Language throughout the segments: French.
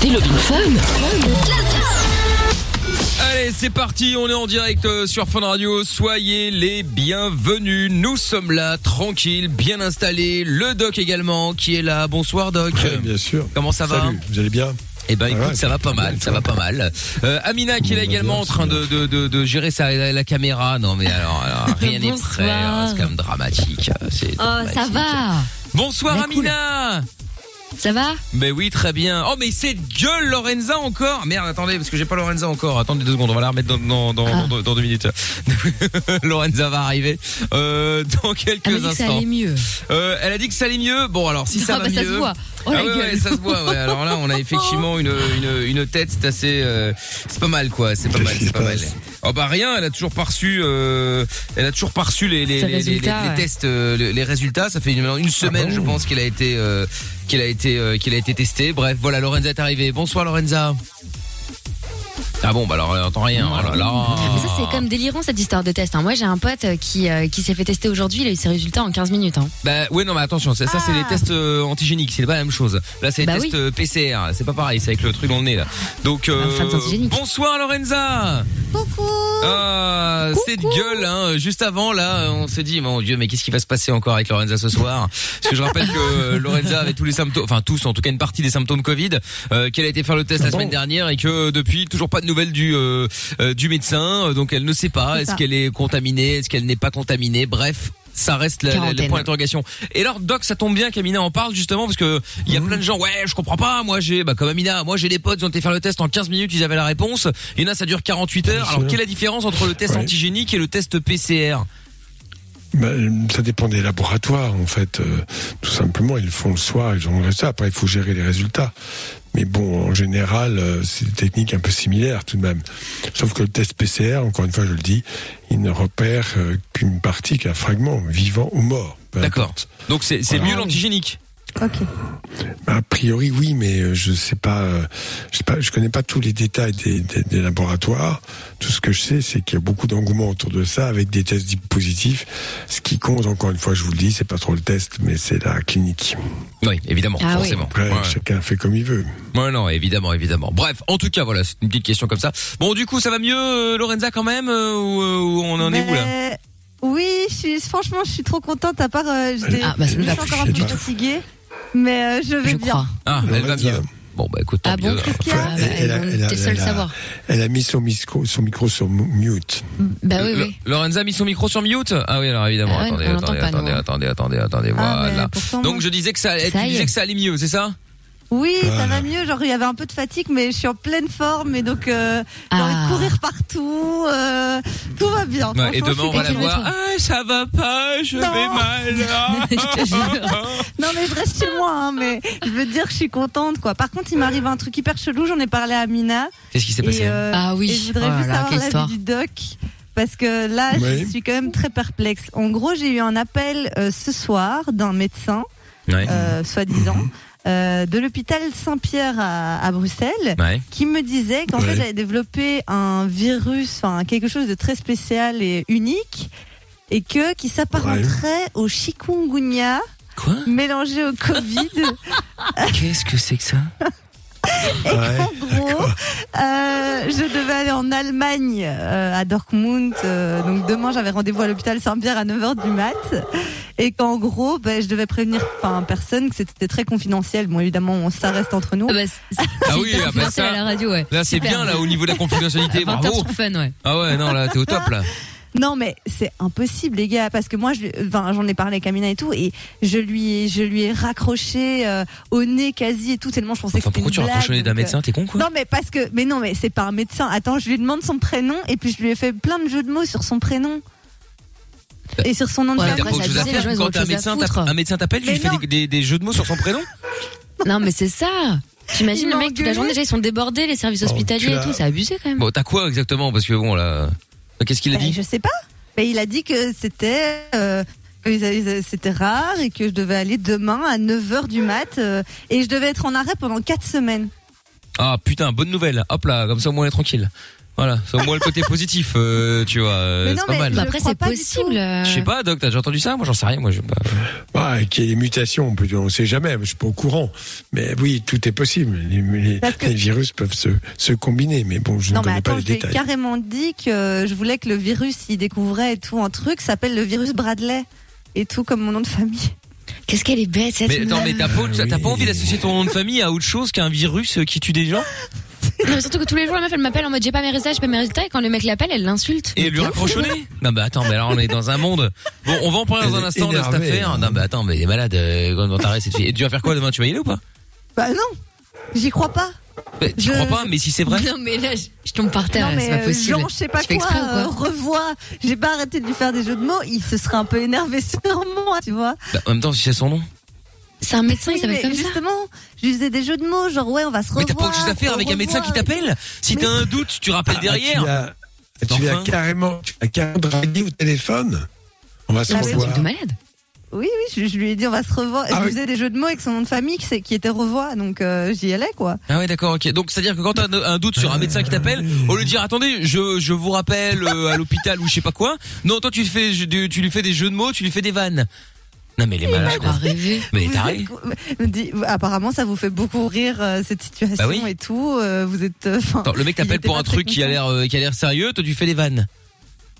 écoutez Love in Fun. Allez, c'est parti, on est en direct euh, sur Fun Radio. Soyez les bienvenus. Nous sommes là, tranquilles, bien installés. Le doc également qui est là. Bonsoir doc. bien sûr. Comment ça va Salut, vous allez bien Eh ben écoute, Ouais, ça va pas mal, ça va pas mal. Euh, Amina qui est là également en train de, de, de, de gérer sa, la, la caméra. Non mais alors, alors, rien n'est prêt, hein, c'est quand même dramatique. C'est Oh, ça va. Bonsoir Mais cool. Ça va Mais oui, très bien. Oh, mais c'est gueule Lorenza encore. Merde, attendez, parce que j'ai pas Lorenza encore. Attendez deux secondes, on va la remettre dans, dans, dans, Ah. dans, dans deux minutes. Lorenza va arriver euh, dans quelques Elle m'a dit que ça instants. allait mieux. Euh, elle a dit que ça allait mieux. Bon, alors si ça Ah va bah, ça mieux. se voit. Oh, ah la ouais, gueule. ouais, ça se voit. Ouais. Alors là, on a effectivement une, une, une tête, c'est assez, euh, c'est pas mal quoi. C'est pas mal, c'est pas mal. Oh bah rien, elle a toujours pas reçu, euh, elle a toujours pas reçu les les, les, les- résultats, les ouais. tests, euh, les, les résultats. Ça fait une, une semaine, bon je pense, qu'elle a été, euh, qu'elle a été, euh, qu'elle a été testée. Bref, voilà, Lorenza est arrivée. Bonsoir Lorenza. Ah bon, bah alors elle entend rien. Oh là là. Mais ça, c'est comme délirant cette histoire de test. hein. Moi, j'ai un pote euh, qui, euh, qui s'est fait tester aujourd'hui. Il a eu ses résultats en 15 minutes. Hein. Bah ouais non mais attention ça, ça, c'est les tests euh, antigéniques c'est pas la même chose là c'est les Bah tests oui. euh, PCR c'est pas pareil c'est avec le truc dans le nez là donc euh, c'est antigénique. bonsoir Lorenza Coucou. ah cette gueule hein juste avant là on s'est dit mon dieu mais qu'est-ce qui va se passer encore avec Lorenza ce soir? Parce que je rappelle que euh, Lorenza avait tous les symptômes enfin tous en tout cas une partie des symptômes Covid euh, qu'elle a été faire le test la semaine dernière et que euh, depuis toujours pas de nouvelles du euh, euh, du médecin euh, donc elle ne sait pas est-ce qu'elle est contaminée est-ce qu'elle n'est pas contaminée bref ça reste la- la- le point d'interrogation. Et alors, Doc, ça tombe bien qu'Amina en parle justement parce que il y a plein de gens. Ouais, je comprends pas. Moi, j'ai, bah, comme Amina, moi j'ai des potes, ils ont été faire le test en 15 minutes, ils avaient la réponse. Il y en a, ça dure 48 heures. Bien Alors, quelle est la différence entre le test Ouais. antigénique et le test PCR Ben, ça dépend des laboratoires, en fait. Euh, tout simplement, ils le font le soir, ils ont le résultat. Après, il faut gérer les résultats. Mais bon, en général, euh, c'est des techniques un peu similaires tout de même. Sauf que le test PCR, encore une fois, je le dis, il ne repère euh, qu'une partie, qu'un fragment, vivant ou mort. D'accord. Donc, c'est c'est Voilà. mieux l'antigénique. Ok. A priori, oui, mais euh, je sais pas, euh, je sais pas, je connais pas tous les détails des, des, des laboratoires. Tout ce que je sais, c'est qu'il y a beaucoup d'engouement autour de ça, avec des tests dits positifs. Ce qui compte, encore une fois, je vous le dis, c'est pas trop le test, mais c'est la clinique. Oui, évidemment, Ah oui. forcément. Après, Ouais. chacun fait comme il veut. Ouais, non, évidemment, évidemment. Bref, en tout cas, voilà, c'est une petite question comme ça. Bon, du coup, ça va mieux, euh, Lorenza, quand même, euh, ou, euh, ou on en est où là Ben, Oui, je suis, franchement, je suis trop contente. À part, euh, j'étais Ah, bah, ne je suis encore un peu fatiguée, mais euh, je vais Je bien. crois. Ah, elle va mieux. Bon, bah écoute, tant Ah bon, mieux. a Ah, bah, Elle a- elle seul elle savoir. Elle a mis son micro, son micro sur mu- mute. Bah oui, oui. Lorenza a mis son micro sur mute? Ah oui, alors évidemment. Ah ouais, attendez, attendez, attendez, hein. attendez, attendez, attendez, Ah, mais voilà. pourtant, Donc je disais que ça, tu Ça y disais est. que ça allait mieux, c'est ça? Oui, ça va mieux. Genre, il y avait un peu de fatigue, mais je suis en pleine forme et donc euh, j'ai Ah. envie de courir partout. euh, tout va bien. Ouais, Et demain on je va la voir. Ah, ça va pas, je Non. vais mal. Ah. Je te jure. Non mais je reste chez moi, hein, mais je veux dire que je suis contente quoi. Par contre, il m'arrive un truc hyper chelou. J'en ai parlé à Mina. Qu'est-ce qui s'est passé euh, Ah oui. et je voudrais Oh juste savoir l'avis histoire. du doc. Parce que là, Oui. je suis quand même très perplexe. En gros, j'ai eu un appel euh, ce soir d'un médecin, Ouais. euh, soi-disant, euh, de l'hôpital Saint-Pierre à, à Bruxelles, Ouais. qui me disait qu'en Ouais. fait, j'avais développé un virus, enfin quelque chose de très spécial et unique, et que qui s'apparenterait au chikungunya Quoi? mélangé au Covid. Qu'est-ce que c'est que ça? Et Ouais, qu'en gros, euh, je devais aller en Allemagne, euh, à Dortmund. euh, donc demain, j'avais rendez-vous à l'hôpital Saint-Pierre à 9h du mat. Et qu'en gros, ben, je devais prévenir enfin, personne, que c'était très confidentiel. Bon, évidemment, ça reste entre nous. Ah bah, c'est Ah oui, ah bah ça- à la radio, ouais. Là c'est Super. bien là au niveau de la confidentialité, 20 heures bravo. fun, ouais. Ah ouais, non là t'es au top là. Non, mais c'est impossible, les gars, parce que moi, je, enfin, j'en ai parlé avec Amina et tout, et je lui, je lui ai raccroché euh, au nez quasi et tout, tellement je pensais Enfin que c'était pourquoi une tu blague, rapproches le nez d'un médecin, t'es con quoi Non mais parce que mais non mais c'est pas un médecin. Attends, je lui demande son prénom et puis je lui ai fait plein de jeux de mots sur son prénom et sur son nom de Ouais, famille. ont quand un médecin un médecin t'appelle, tu lui fais des, des- des jeux de mots sur son prénom? Non, mais c'est ça. T'imagines le mec toute la journée déjà ils sont débordés les services Oh, hospitaliers et tout, c'est abusé quand même. Bon, t'as quoi exactement? Parce que bon là, qu'est-ce qu'il a Ben, dit je sais pas. Mais il a dit que c'était euh, c'était rare et que je devais aller demain à 9h du mat euh, et je devais être en arrêt pendant 4 semaines. Ah putain, bonne nouvelle. Hop là, comme ça au moins on est tranquille. Voilà, c'est au moins le côté positif, euh, tu vois. euh, Mais c'est non, pas mais mal. je Bah après, c'est pas possible. euh. Je sais pas, Doc, t'as déjà entendu ça Moi, j'en sais rien. Moi, je. Bah, Ouais, qu'il y ait des mutations, on peut, on sait jamais, je suis pas au courant. Mais oui, tout est possible. Les, les- Parce que- les virus peuvent se, se combiner, mais bon, je Non ne mais connais pas attends, les je t'ai détails. carrément dit que je voulais que le virus, il découvrait et tout un truc, s'appelle le virus Bradley et tout comme mon nom de famille. Qu'est-ce qu'elle est bête cette Mais attends, mais t'as pas, Ah, t'as oui. pas envie d'associer ton nom de famille à autre chose qu'un virus euh, qui tue des gens? Non, mais surtout que tous les jours la meuf elle m'appelle en mode j'ai pas mes résultats, j'ai pas mes résultats et quand le mec l'appelle elle l'insulte. et lui raccroche au nez Non, bah attends, mais alors on est dans un monde. Bon, on va en parler dans Elle un instant de cette énervée, affaire. Non, bah attends, mais il est malade. Euh, comment t'arrêtes cette fille Et tu vas faire quoi demain? Tu vas y aller ou pas? Bah non, j'y crois pas. Mais Tu Je- crois pas Mais si c'est vrai. Non mais là je, je tombe par terre, non là, mais c'est pas euh, possible. Jean, je sais pas Tu fais quoi, exprès ou quoi euh, revois. J'ai pas arrêté de lui faire des jeux de mots. Il se serait un peu énervé sur moi, tu vois. Bah, en même temps, si c'est son nom. C'est un médecin, il s'appelle mais comme ça. justement, je lui faisais des jeux de mots, genre ouais, on va se Mais revoir. t'as pas autre chose à faire avec un médecin qui t'appelle Si Mais- t'as un doute, tu rappelles Ah, derrière. Tu l'as, carrément, carrément dragué au téléphone. On va se C'est un revoir. de malade. Oui, oui, je, je lui ai dit on va se revoir. Ah je oui. lui faisais des jeux de mots avec son nom de famille qui, était revoix, donc euh, j'y allais quoi. Ah ouais d'accord ok donc c'est à dire que quand t'as un, un doute sur un médecin qui t'appelle au lieu de dire attendez je je vous rappelle euh, à l'hôpital ou je sais pas quoi non toi tu fais tu lui fais des jeux de mots tu lui fais des vannes non mais les malades Je crois rêver. mais dit- apparemment, ça vous fait beaucoup rire euh, cette situation Bah oui. et tout. euh, vous êtes. euh, Attends, le mec il t'appelle était pour pas un très truc qui a l'air euh, qui a l'air sérieux toi tu fais des vannes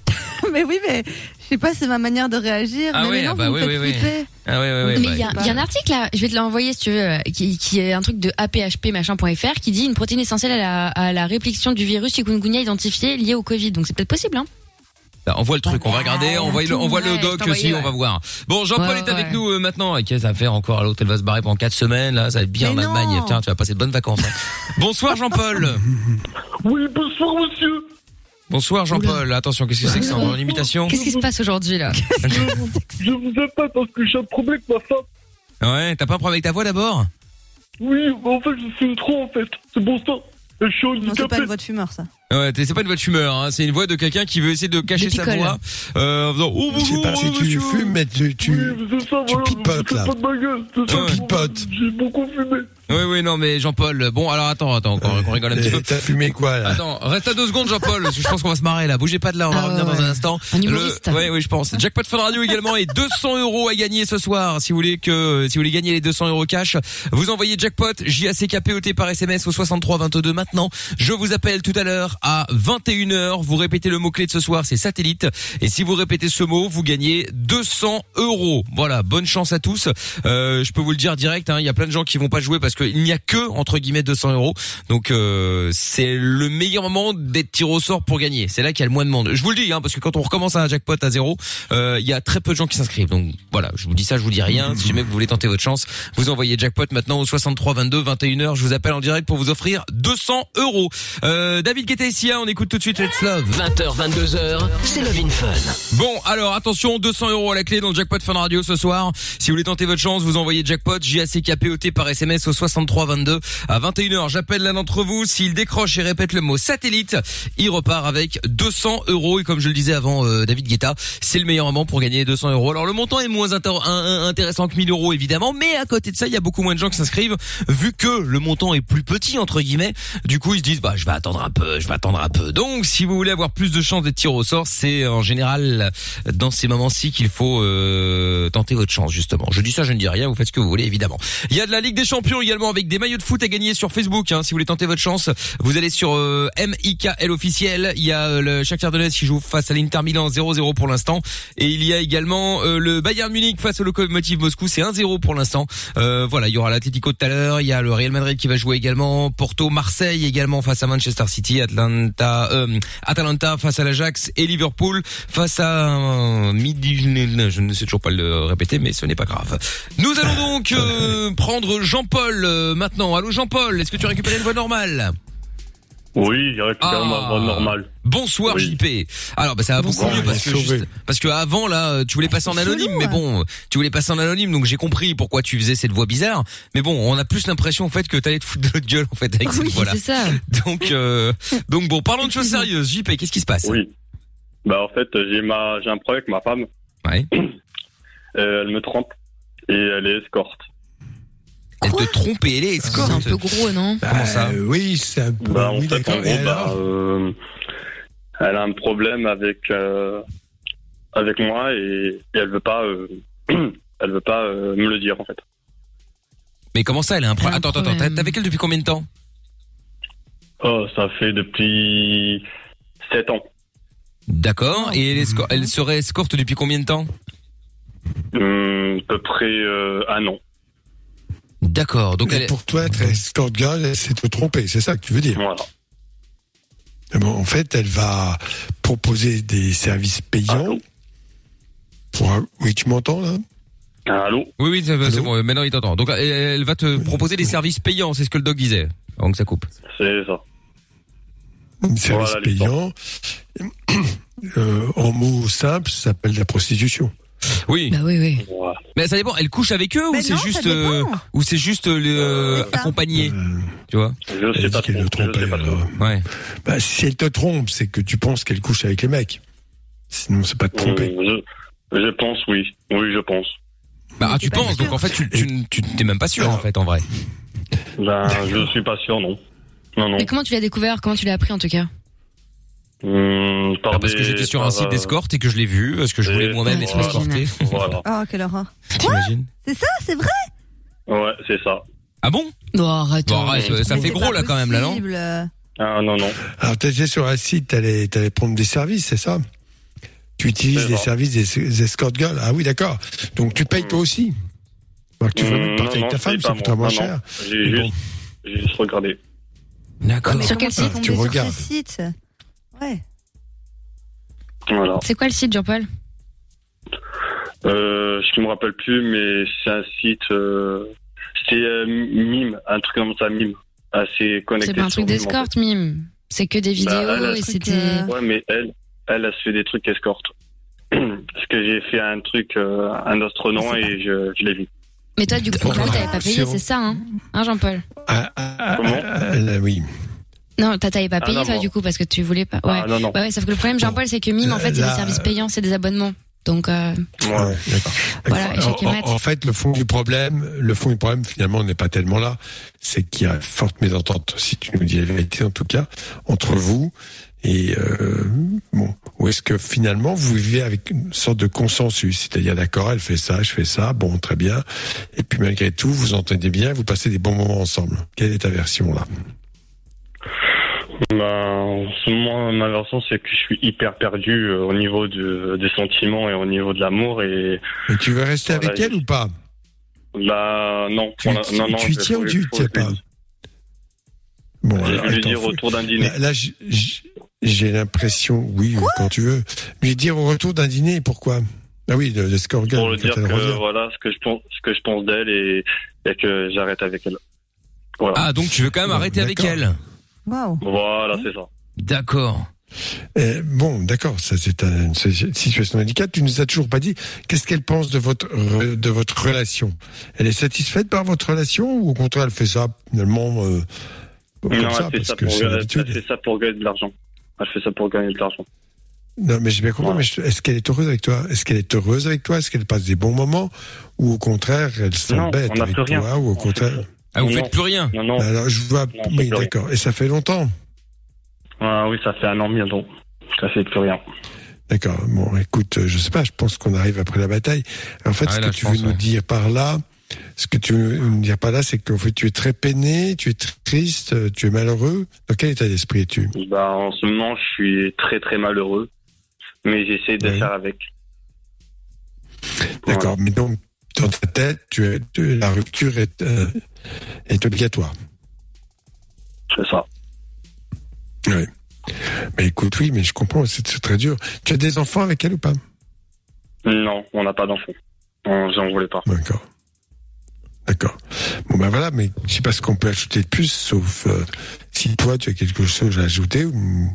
mais oui, mais je sais pas, c'est ma manière de réagir. Ah mais ouais, maintenant, ah bah vous me oui, faites oui, oui. flipper. ah ouais ouais ouais mais bah, il y, a- il y a un article là, je vais te l'envoyer si tu veux, euh, qui, qui est un truc de aphp-machin.fr qui dit une protéine essentielle à la, à la réplication du virus chikungunya identifié lié au Covid. Donc c'est peut-être possible, hein bah, envoie le truc on va regarder on voit le on voit doc aussi on va voir bon Jean-Paul Ouais, est avec ouais. nous euh, maintenant et qu'est-ce va faire encore? L'autre elle va se barrer pendant 4 semaines là ça va être bien en Allemagne tiens tu vas passer de bonnes vacances hein. bonsoir Jean-Paul Oui, bonsoir monsieur. bonsoir Jean-Paul attention qu'est-ce que c'est que ça en imitation? Qu'est-ce qui se passe aujourd'hui là? Je vous appelle parce que j'ai un problème avec ma femme. ouais t'as pas un problème avec ta voix d'abord? Oui, en fait, je suis trop en fait. C'est pour ça. Je suis Non, c'est pas une voix de fumeur, ça. Ouais, t'es- c'est pas une voix de fumeur, hein, c'est une voix de quelqu'un qui veut essayer de cacher sa voix euh, en faisant oh, Je sais bonjour, pas si tu monsieur. fumes, mais tu, tu, Oui, ça, tu voilà. pipotes, je là. C'est ça, Ouais. je- Pipotes. J'ai beaucoup fumé. Oui, oui, non, mais Jean-Paul, bon, alors attends, attends, qu'on qu'on rigole un petit peu. T'as fumé quoi là? Attends, reste à deux secondes, Jean-Paul, parce que je pense qu'on va se marrer là. Bougez pas de là, on va Ah revenir ouais, dans un instant. Un humoriste. Oui, oui, je pense. Jackpot Fun Radio également et 200 euros à gagner ce soir. Si vous voulez que, si vous voulez gagner les 200 euros cash, vous envoyez Jackpot J-A-C-K-P-O-T par SMS au 63 22 maintenant. Je vous appelle tout à l'heure à 21h. Vous répétez le mot-clé de ce soir, c'est satellite. Et si vous répétez ce mot, vous gagnez 200 euros. Voilà, bonne chance à tous. Euh, je peux vous le dire direct, hein, il y a plein de gens qui vont pas jouer parce qu'il n'y a que entre guillemets 200 euros. Donc euh, c'est le meilleur moment d'être tiré au sort pour gagner. C'est là qu'il y a le moins de monde. Je vous le dis, hein, parce que quand on recommence un jackpot à zéro, euh, il y a très peu de gens qui s'inscrivent. Donc voilà, je vous dis ça, je vous dis rien. Si jamais vous voulez tenter votre chance, vous envoyez jackpot maintenant au 63 22 21h. Je vous appelle en direct pour vous offrir 200 euros. Euh, David Guetta Sia, on écoute tout de suite Let's Love. 20h, 22h, c'est Love in Fun. Bon, alors attention, 200 euros à la clé dans le jackpot Fun Radio ce soir. Si vous voulez tenter votre chance, vous envoyez jackpot J-A-C-K-P-O-T par SMS au 63 22 à 21h. J'appelle l'un d'entre vous. S'il décroche et répète le mot satellite, il repart avec 200 euros. Et comme je le disais avant, euh, David Guetta, c'est le meilleur moment pour gagner 200 euros. Alors le montant est moins intéressant que 1000 euros évidemment, mais à côté de ça, il y a beaucoup moins de gens qui s'inscrivent vu que le montant est plus petit entre guillemets. Du coup, ils se disent bah je vais attendre un peu, je vais Donc si vous voulez avoir plus de chances d'être tiré au sort, c'est en général dans ces moments-ci qu'il faut euh, tenter votre chance justement. Je dis ça, je ne dis rien, vous faites ce que vous voulez évidemment. Il y a de la Ligue des Champions également avec des maillots de foot à gagner sur Facebook. Hein, si vous voulez tenter votre chance, vous allez sur euh, MIKL officiel. Il y a euh, le Shakhtar Donetsk qui joue face à l'Inter Milan 0-0 pour l'instant, et il y a également euh, le Bayern Munich face au Lokomotiv Moscou, c'est 1-0 pour l'instant. Euh, voilà, il y aura l'Atlético tout à l'heure, il y a le Real Madrid qui va jouer également, Porto, Marseille également face à Manchester City, Atlanta, euh, Atalanta face à l'Ajax et Liverpool face à euh, midi. Je ne sais toujours pas le répéter, mais ce n'est pas grave. Nous allons donc euh, prendre Jean-Paul euh, maintenant. Allô Jean-Paul, est-ce que tu as récupéré une voix normale Oui, j'ai récupéré Ah. ma voix normale. Bonsoir Oui. JP. Alors bah ça va beaucoup Bonsoir, mieux parce que sauvé. juste- parce que avant là euh, tu voulais passer en anonyme mais hein. bon tu voulais passer en anonyme donc j'ai compris pourquoi tu faisais cette voix bizarre mais bon on a plus l'impression en fait que t'allais te foutre de notre gueule en fait avec cette Oui, voix là c'est ça. donc euh, donc bon parlons de choses sérieuses JP qu'est-ce qui se passe? Oui. Bah, en fait, j'ai ma, j'ai un problème avec ma femme. Ouais. Euh, elle me trompe. Et elle est escorte. Elle te trompe et elle est C'est un escorte peu gros, non Bah, Comment ça euh, Oui, c'est un peu. Bah, en oui, fait, en gros, bah, euh, elle a un problème avec euh, avec moi et, et elle veut pas euh, elle veut pas euh, me le dire en fait. Mais comment ça, elle a un problème Un Attends, attends, attends. problème. T'es avec elle depuis combien de temps? Oh, ça fait depuis sept ans. D'accord. Et elle, esco- elle serait escorte depuis combien de temps? Hum, à peu près euh, un an. D'accord. Donc elle. pour toi, être escort girl, c'est te tromper, c'est ça que tu veux dire Voilà. Bon, en fait, elle va proposer des services payants. Allô Pour un- Oui, tu m'entends là Allô Oui, oui, c'est bon. Maintenant, il t'entend. Donc elle, va te proposer des services payants. C'est ce que le doc disait. Avant que ça coupe. C'est ça. Un service Voilà, payant. Euh, en mots simples, ça s'appelle la prostitution. Oui. Bah oui, oui. Voilà. Mais ça dépend. Elle couche avec eux ou c'est juste euh, ou c'est juste euh, le euh, accompagné, Euh, tu vois Je elle sais pas qu'elle trop. le alors. Ouais. Bah, si elle te trompe, c'est que tu penses qu'elle couche avec les mecs. Sinon, c'est pas te tromper. Hum, je, je pense oui. Oui, je pense. Bah ah, tu penses. sûr. Donc en fait, tu tu tu t'es même pas sûr en fait en vrai. Ben, je suis pas sûr, non. Non, non. Mais comment tu l'as découvert? Comment tu l'as appris en tout cas? Hum, par Ah, parce que j'étais sur un site d'escorte et que je l'ai vu parce que je voulais moi-même être escorté. Voilà. Oh, quelle horreur. T'imagines? C'est ça, c'est vrai? Ouais, c'est ça. Ah bon? Non, arrête. Bon, arrête, ça fait gros là quand même là non. Ah non, non. Alors, t'étais sur un site, t'allais, t'allais prendre des services, c'est ça? Tu utilises C'est les services des, des escort girls Ah oui, d'accord. Donc, tu payes toi aussi? Alors tu veux Hum, partir avec ta femme, c'est ça coûtera moi. moins Non, cher. non. J'ai juste, j'ai juste regardé. D'accord. Mais Sur quel site Tu regardes. Ouais. Voilà. C'est quoi le site, Jean-Paul? Euh, je me rappelle plus, mais c'est un site. Euh, c'est euh, Mime, un truc comme ça, Mime. Assez connecté. C'est pas un truc Mime, en d'escorte, mime. C'est que des vidéos Bah, là, et c'était. euh. Ouais, mais elle, elle a fait des trucs escorte. Parce que j'ai fait un truc, euh, un autre nom C'est et je, je l'ai vu. Mais toi, du coup, Jean-Paul, t'avais pas payé, c'est ça, hein? Hein, Jean-Paul? Ah, ah, ah, Comment ah, oui. Non, t'as- t'avais pas Ah, payé, non, toi, du coup, parce que tu voulais pas. Ouais. Ah non, non. Ouais, ouais, sauf que le problème, Jean-Paul, c'est que Mime, en fait, c'est des services payants, c'est des abonnements. Donc, euh, Ouais. Voilà, en- en fait, le fond du problème, le fond du problème, finalement, n'est pas tellement là. C'est qu'il y a forte mésentente, si tu nous dis la vérité, en tout cas, entre vous. Et euh, bon, ou est-ce que finalement vous vivez avec une sorte de consensus, c'est-à-dire d'accord, elle fait ça, je fais ça, bon, très bien. Et puis malgré tout, vous entendez bien, vous passez des bons moments ensemble. Quelle est ta version là? Ben, en ce moment, ma version, c'est que je suis hyper perdu euh, au niveau de, des sentiments et au niveau de l'amour. Et Mais tu veux rester Voilà, avec elle ou pas? Là, non. Tu, non, non, tu y tiens ou tu y tiens pas Bon, Je vais lui dire faut- autour d'un dîner. Là, j'ai l'impression, oui, quand tu veux, lui dire au retour d'un dîner, pourquoi? Ah oui, le, le score pour lui quand dire que revient. voilà ce que je pense, ce que je pense d'elle et, et que j'arrête avec elle. Voilà. Ah donc tu veux quand même arrêter avec elle? Waouh. Voilà, c'est ça. D'accord. Eh, bon, d'accord, ça c'est un- une situation délicate. Tu nous as toujours pas dit qu'est-ce qu'elle pense de votre re- de votre relation. Elle est satisfaite par votre relation ou au contraire elle fait ça finalement euh, comme non, ça elle fait parce ça, que pour, elle fait ça pour gagner de l'argent. Elle fait ça pour gagner de l'argent. Non, mais j'ai bien compris. Voilà. Mais est-ce qu'elle est heureuse avec toi? Est-ce qu'elle est heureuse avec toi? Est-ce qu'elle passe des bons moments? Ou au contraire elle s'embête avec plus rien. toi ou au On contraire? fait- Ah vous Non. faites plus rien. Non, non. Alors je vois. Non, oui, d'accord. Et ça fait longtemps. Ah oui, ça fait un an bientôt. Ça fait plus rien. D'accord. Bon, écoute, euh, je sais pas. Je pense qu'on arrive après la bataille. En fait, Ah, ce là, que tu pense, veux nous ouais. dire par là, ce que tu veux nous dire par là, c'est qu'en fait, tu es très peiné, tu es très triste, euh, tu es malheureux. Dans quel état d'esprit es-tu? Bah, en ce moment, je suis très très malheureux, mais j'essaie de Oui. faire avec. D'accord. Mais donc, dans ta tête, tu es, tu- la rupture est, euh, est obligatoire. C'est ça. Oui. Mais écoute, oui, mais je comprends. C'est très dur. Tu as des enfants avec elle ou pas? Non, on n'a pas d'enfant. On- J'en voulais pas. D'accord. D'accord. Bon ben voilà, mais je sais pas ce qu'on peut ajouter de plus, sauf euh, si toi tu as quelque chose à ajouter ou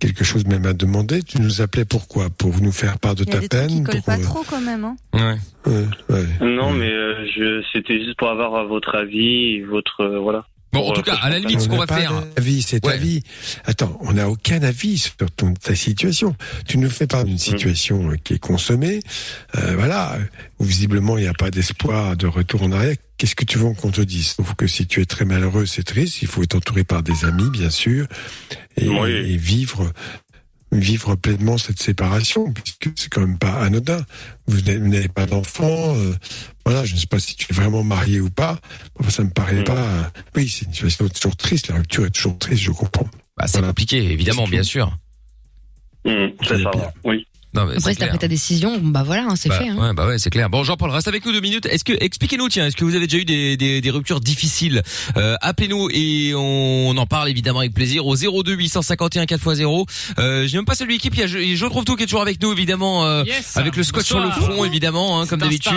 quelque chose même à demander. Tu nous appelais pourquoi? Pour nous faire part de Il y a ta peine pour, pas euh, trop quand même. Hein. Ouais. ouais, ouais. Non, mais euh, je, c'était juste pour avoir votre avis, votre euh, voilà. Bon en tout euh, cas à la limite ce On qu'on va faire. d'avis, c'est ta Ouais. vie. Attends, on n'a aucun avis sur ton, ta situation. Tu nous fais part d'une situation euh, qui est consommée. Euh, voilà, où visiblement il n'y a pas d'espoir de retour en arrière. Qu'est-ce que tu veux qu'on te dise? Sauf que si tu es très malheureux, c'est triste. Il faut être entouré par des amis, bien sûr, et, Oui. et vivre vivre pleinement cette séparation, puisque c'est quand même pas anodin. Vous n'avez- pas d'enfant, euh, voilà, je ne sais pas si tu es vraiment marié ou pas. Enfin, ça me paraît Mm. pas. euh, oui, c'est une situation toujours triste. La rupture est toujours triste, je comprends. Bah, c'est Voilà. compliqué, évidemment, bien sûr. Mmh, Ça c'est va ça, oui. Non, mais Après, c'est si t'as pris ta décision, bon, bah voilà, hein, c'est Bah, fait. Hein. Ouais, bah ouais, c'est clair. Bon, Jean-Paul, reste avec nous deux minutes. Est-ce que, expliquez-nous, tiens, est-ce que vous avez déjà eu des, des, des ruptures difficiles? Euh, Appelez-nous et on, en parle évidemment avec plaisir au 02 851 4x0. Euh, J'ai même pas celui qui, a je, je trouve tout qui est toujours avec nous évidemment, euh, Yes. avec le scotch sur le front évidemment, hein, comme d'habitude.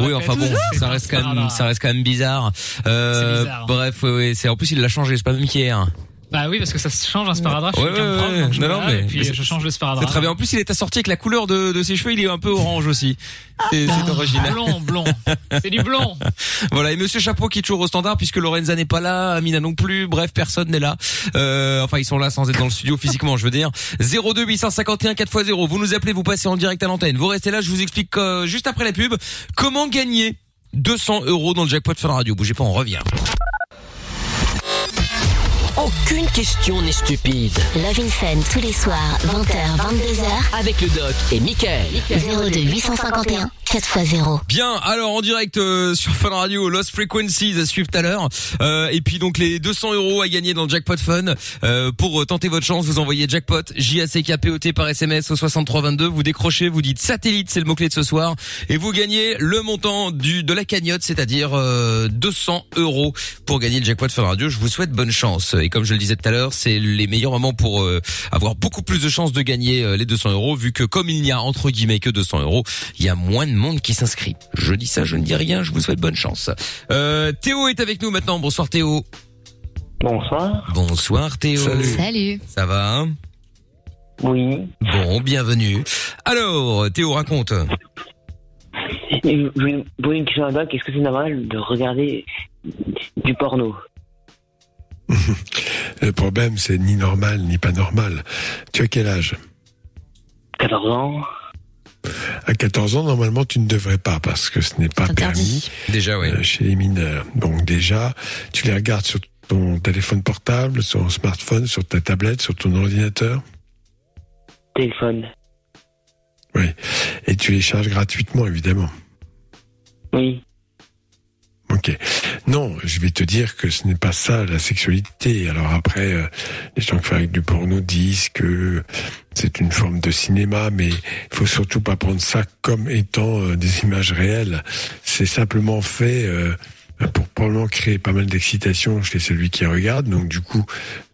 Oui, enfin bon, ça reste quand même, ça reste quand même bizarre. Euh, bizarre. Bref, ouais, ouais, c'est en plus il l'a changé, c'est pas le même qu'hier. Bah oui, parce que ça se change un sparadrap Ouais, de ouais, propre, ouais. donc je Non, mais- et puis je change le sparadrap. C'est très bien. En plus, il est assorti avec la couleur de, de ses cheveux, il est un peu orange aussi. C'est c'est original. Blond, blond. C'est du blond. Voilà, et Monsieur Chapeau qui est toujours au standard puisque Lorenza n'est pas là, Amina non plus, bref, personne n'est là. Euh, enfin, ils sont là sans être dans le studio physiquement, je veux dire. 02 851 4x0, vous nous appelez, vous passez en direct à l'antenne. Vous restez là, je vous explique euh, juste après la pub comment gagner 200 euros dans le jackpot Fun Radio. Bougez pas, on revient. Aucune question n'est stupide. Love in Fun tous les soirs, 20h, 22h, Avec le doc et Michael. 02 851 4x0. Bien, alors en direct euh, sur Fun Radio, Lost Frequencies à suivre tout à l'heure. Euh, et puis donc les 200 euros à gagner dans le Jackpot Fun. Euh, pour euh, tenter votre chance, vous envoyez Jackpot, J-A-C-K-P-O-T par SMS au 6322. Vous décrochez, vous dites satellite, c'est le mot-clé de ce soir. Et vous gagnez le montant du de la cagnotte, c'est-à-dire euh, 200 euros pour gagner le Jackpot Fun Radio. Je vous souhaite bonne chance. Et comme je le disais tout à l'heure, c'est les meilleurs moments pour euh, avoir beaucoup plus de chances de gagner euh, les 200 euros, vu que comme il n'y a entre guillemets que 200 euros, il y a moins de monde qui s'inscrit. Je dis ça, je ne dis rien, je vous souhaite bonne chance. Euh, Théo est avec nous maintenant. Bonsoir Théo. Bonsoir. Bonsoir Théo. Salut. Salut. Ça va hein? Oui. Bon, bienvenue. Alors, Théo raconte. Je voulais poser une question à Doc. Est-ce que c'est normal de regarder du porno? Le problème, c'est ni normal ni pas normal. Tu as quel âge? 14 ans À 14 ans, normalement, tu ne devrais pas parce que ce n'est pas interdit. permis Déjà, oui. euh, chez les mineurs. Donc déjà, tu les regardes sur ton téléphone portable, sur ton smartphone, sur ta tablette, sur ton ordinateur? Téléphone. Oui. Et tu les charges gratuitement, évidemment. Oui. Non, je vais te dire que ce n'est pas ça la sexualité. Alors après, euh, les gens qui font avec du porno disent que c'est une forme de cinéma, mais il faut surtout pas prendre ça comme étant euh, des images réelles. C'est simplement fait euh, pour probablement créer pas mal d'excitation chez celui qui regarde. Donc du coup,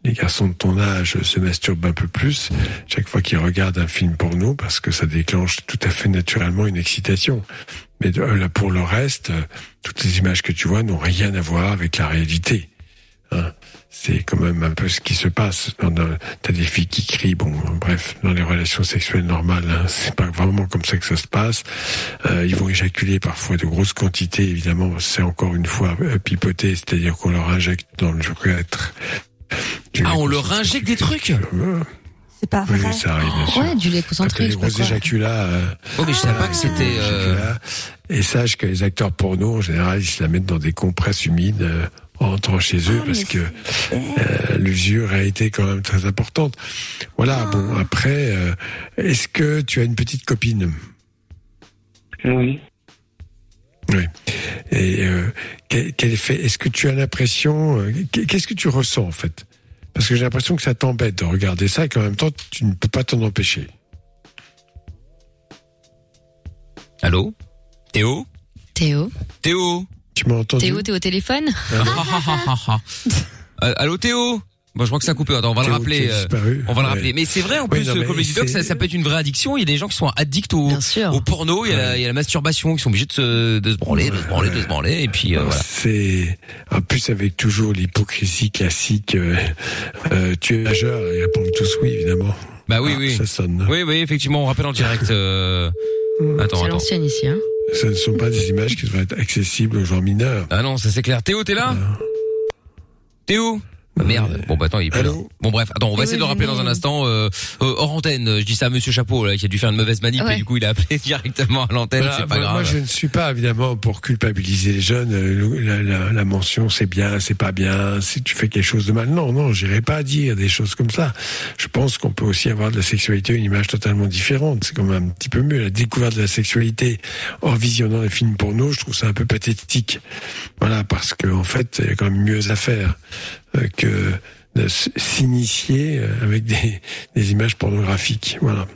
les garçons de ton âge se masturbent un peu plus chaque fois qu'ils regardent un film porno parce que ça déclenche tout à fait naturellement une excitation. Mais là, pour le reste, euh, toutes les images que tu vois n'ont rien à voir avec la réalité. Hein. C'est quand même un peu ce qui se passe. T'as des filles qui crient, bon, bref, dans les relations sexuelles normales, hein, c'est pas vraiment comme ça que ça se passe. Euh, ils vont éjaculer parfois de grosses quantités, évidemment, c'est encore une fois euh, pipoté, c'est-à-dire qu'on leur injecte dans le du Ah, on leur injecte des trucs Euh, C'est pas Oui, vrai. ça arrive, bien sûr. Ouais, du lait concentré, sais pas gros éjaculats, euh, Oh, mais je savais pas que c'était... euh. Et sache que les acteurs porno, en général, ils se la mettent dans des compresses humides euh, en rentrant chez eux Ah, parce que euh, l'usure a été quand même très importante. Voilà, Ah. bon, après, euh, est-ce que tu as une petite copine? Oui. Oui. Et euh, quel, quel effet Est-ce que tu as l'impression euh, Qu'est-ce que tu ressens en fait? Parce que j'ai l'impression que ça t'embête de regarder ça et qu'en même temps, tu ne peux pas t'en empêcher. Allô? Théo? Théo. Théo? Tu m'as entendu? Théo, t'es au téléphone? Allô Théo? Bon, je crois que ça a coupé. Attends, on va le rappeler. euh, disparu. On va le rappeler. Mais c'est vrai, en Oui, plus, non, comme le dit Doc, c'est- ça, ça peut être une vraie addiction. Il y a des gens qui sont addicts au, Bien sûr. au porno, il y, a la, il y a la masturbation, qui sont obligés de se, de se branler, de se branler, de se branler, et puis euh, voilà. C'est en plus avec toujours l'hypocrisie classique. euh, euh, tu es majeur, ils répondent tous oui évidemment. Bah oui, Ah, oui. Ça sonne. Oui, oui, effectivement, on rappelle en direct. Euh... Attends, C'est attends. l'ancienne ici, hein. Ce ne sont pas des images qui devraient être accessibles aux gens mineurs. Ah non, ça c'est clair. Théo, t'es là? Théo? Bah, Merde. Bon bah attends, il est plus là. Bon bref, attends, on va essayer de le rappeler dans un instant. Euh, euh, hors antenne, je dis ça à Monsieur Chapeau là, qui a dû faire une mauvaise manip Ouais. et du coup il a appelé directement à l'antenne. Voilà, c'est pas moi, grave. moi, je ne suis pas évidemment pour culpabiliser les jeunes. euh, La, la- la mention, c'est bien, c'est pas bien. Si tu fais quelque chose de mal, non, non, j'irai pas dire des choses comme ça. Je pense qu'on peut aussi avoir de la sexualité une image totalement différente. C'est quand même un petit peu mieux. La découverte de la sexualité en visionnant les films porno, je trouve ça un peu pathétique. Voilà, parce que en fait, il y a quand même mieux à faire euh, que de s'initier euh, avec des, des images pornographiques. Voilà.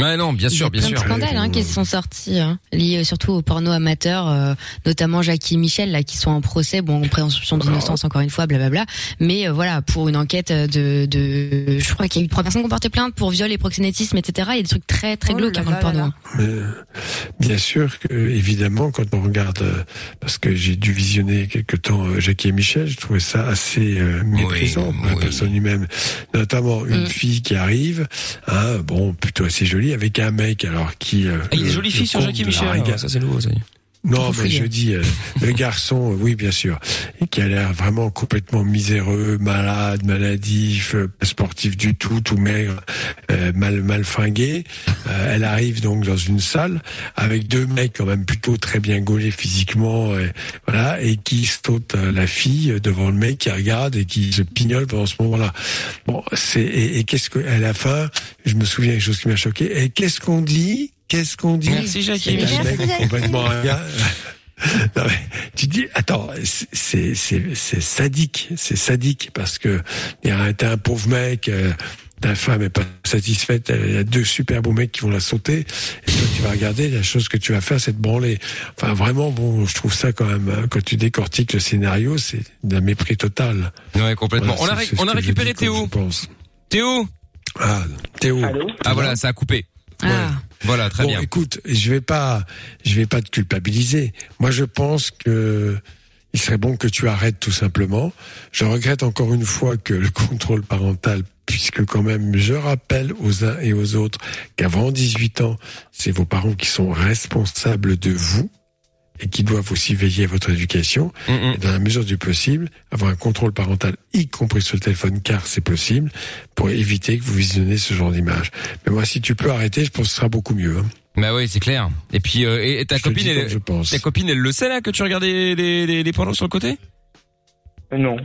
Ouais non, bien Il y a sûr, bien plein de sûr. scandales hein, qui se sont sortis, hein, liés euh, surtout au porno amateur, euh, notamment Jackie et Michel, là, qui sont en procès, bon, en présomption d'innocence encore une fois, blablabla. Mais euh, voilà, pour une enquête de, de, je crois qu'il y a eu trois personnes qui ont porté plainte pour viol et proxénétisme, etc. Il y a des trucs très très Oh glauques dans le porno. là euh, bien sûr que, évidemment, quand on regarde, euh, parce que j'ai dû visionner quelque temps euh, Jackie et Michel, je trouvais ça assez euh, méprisant pour la oui. personne lui-même. Notamment une Mm. fille qui arrive, hein, bon, plutôt assez jolie, avec un mec alors qui. euh, Ah, il y a des le- jolies le filles sur Jackie Michel. Alors, Ça c'est nouveau, ça. Non, mais je dis, euh, le garçon, euh, oui, bien sûr, et qui a l'air vraiment complètement miséreux, malade, maladif, euh, sportif du tout, tout maigre, euh, mal mal fringué. Euh, elle arrive donc dans une salle avec deux mecs quand même plutôt très bien gaulés physiquement, euh, voilà, et qui sautent la fille devant le mec qui regarde et qui se pignole pendant ce moment-là. Bon, c'est et, et qu'est-ce que à la fin, je me souviens quelque chose qui m'a choqué. Et qu'est-ce qu'on dit? Qu'est-ce qu'on dit Merci Jackie. complètement. Non, mais tu dis, attends, c'est c'est c'est sadique, c'est sadique parce que il y a un- pauvre mec, euh, ta femme est pas satisfaite, il y a deux super beaux mecs qui vont la sauter, et toi tu vas regarder, la chose que tu vas faire, c'est te branler. Enfin vraiment, bon, je trouve ça quand même, hein, quand tu décortiques le scénario, c'est d'un mépris total. Ouais, complètement. Voilà, on a, on récupéré Théo. je pense. Théo. Ah, Théo. Allô Ah voilà, ça a coupé. Ah. Voilà, très bon, bien. écoute, je vais pas, je vais pas te culpabiliser. Moi, je pense que il serait bon que tu arrêtes tout simplement. Je regrette encore une fois que le contrôle parental, puisque quand même, je rappelle aux uns et aux autres qu'avant 18 ans, c'est vos parents qui sont responsables de vous et qui doivent aussi veiller à votre éducation. Et dans la mesure du possible, avoir un contrôle parental, y compris sur le téléphone, car c'est possible, pour éviter que vous visionnez ce genre d'image. Mais moi, si tu peux arrêter, je pense que ce sera beaucoup mieux. Hein. Bah oui, c'est clair. Et puis, euh, et, et ta Je copine, elle, je pense. ta copine, elle le sait là que tu regardais les, les, les pornos sur le côté? Non.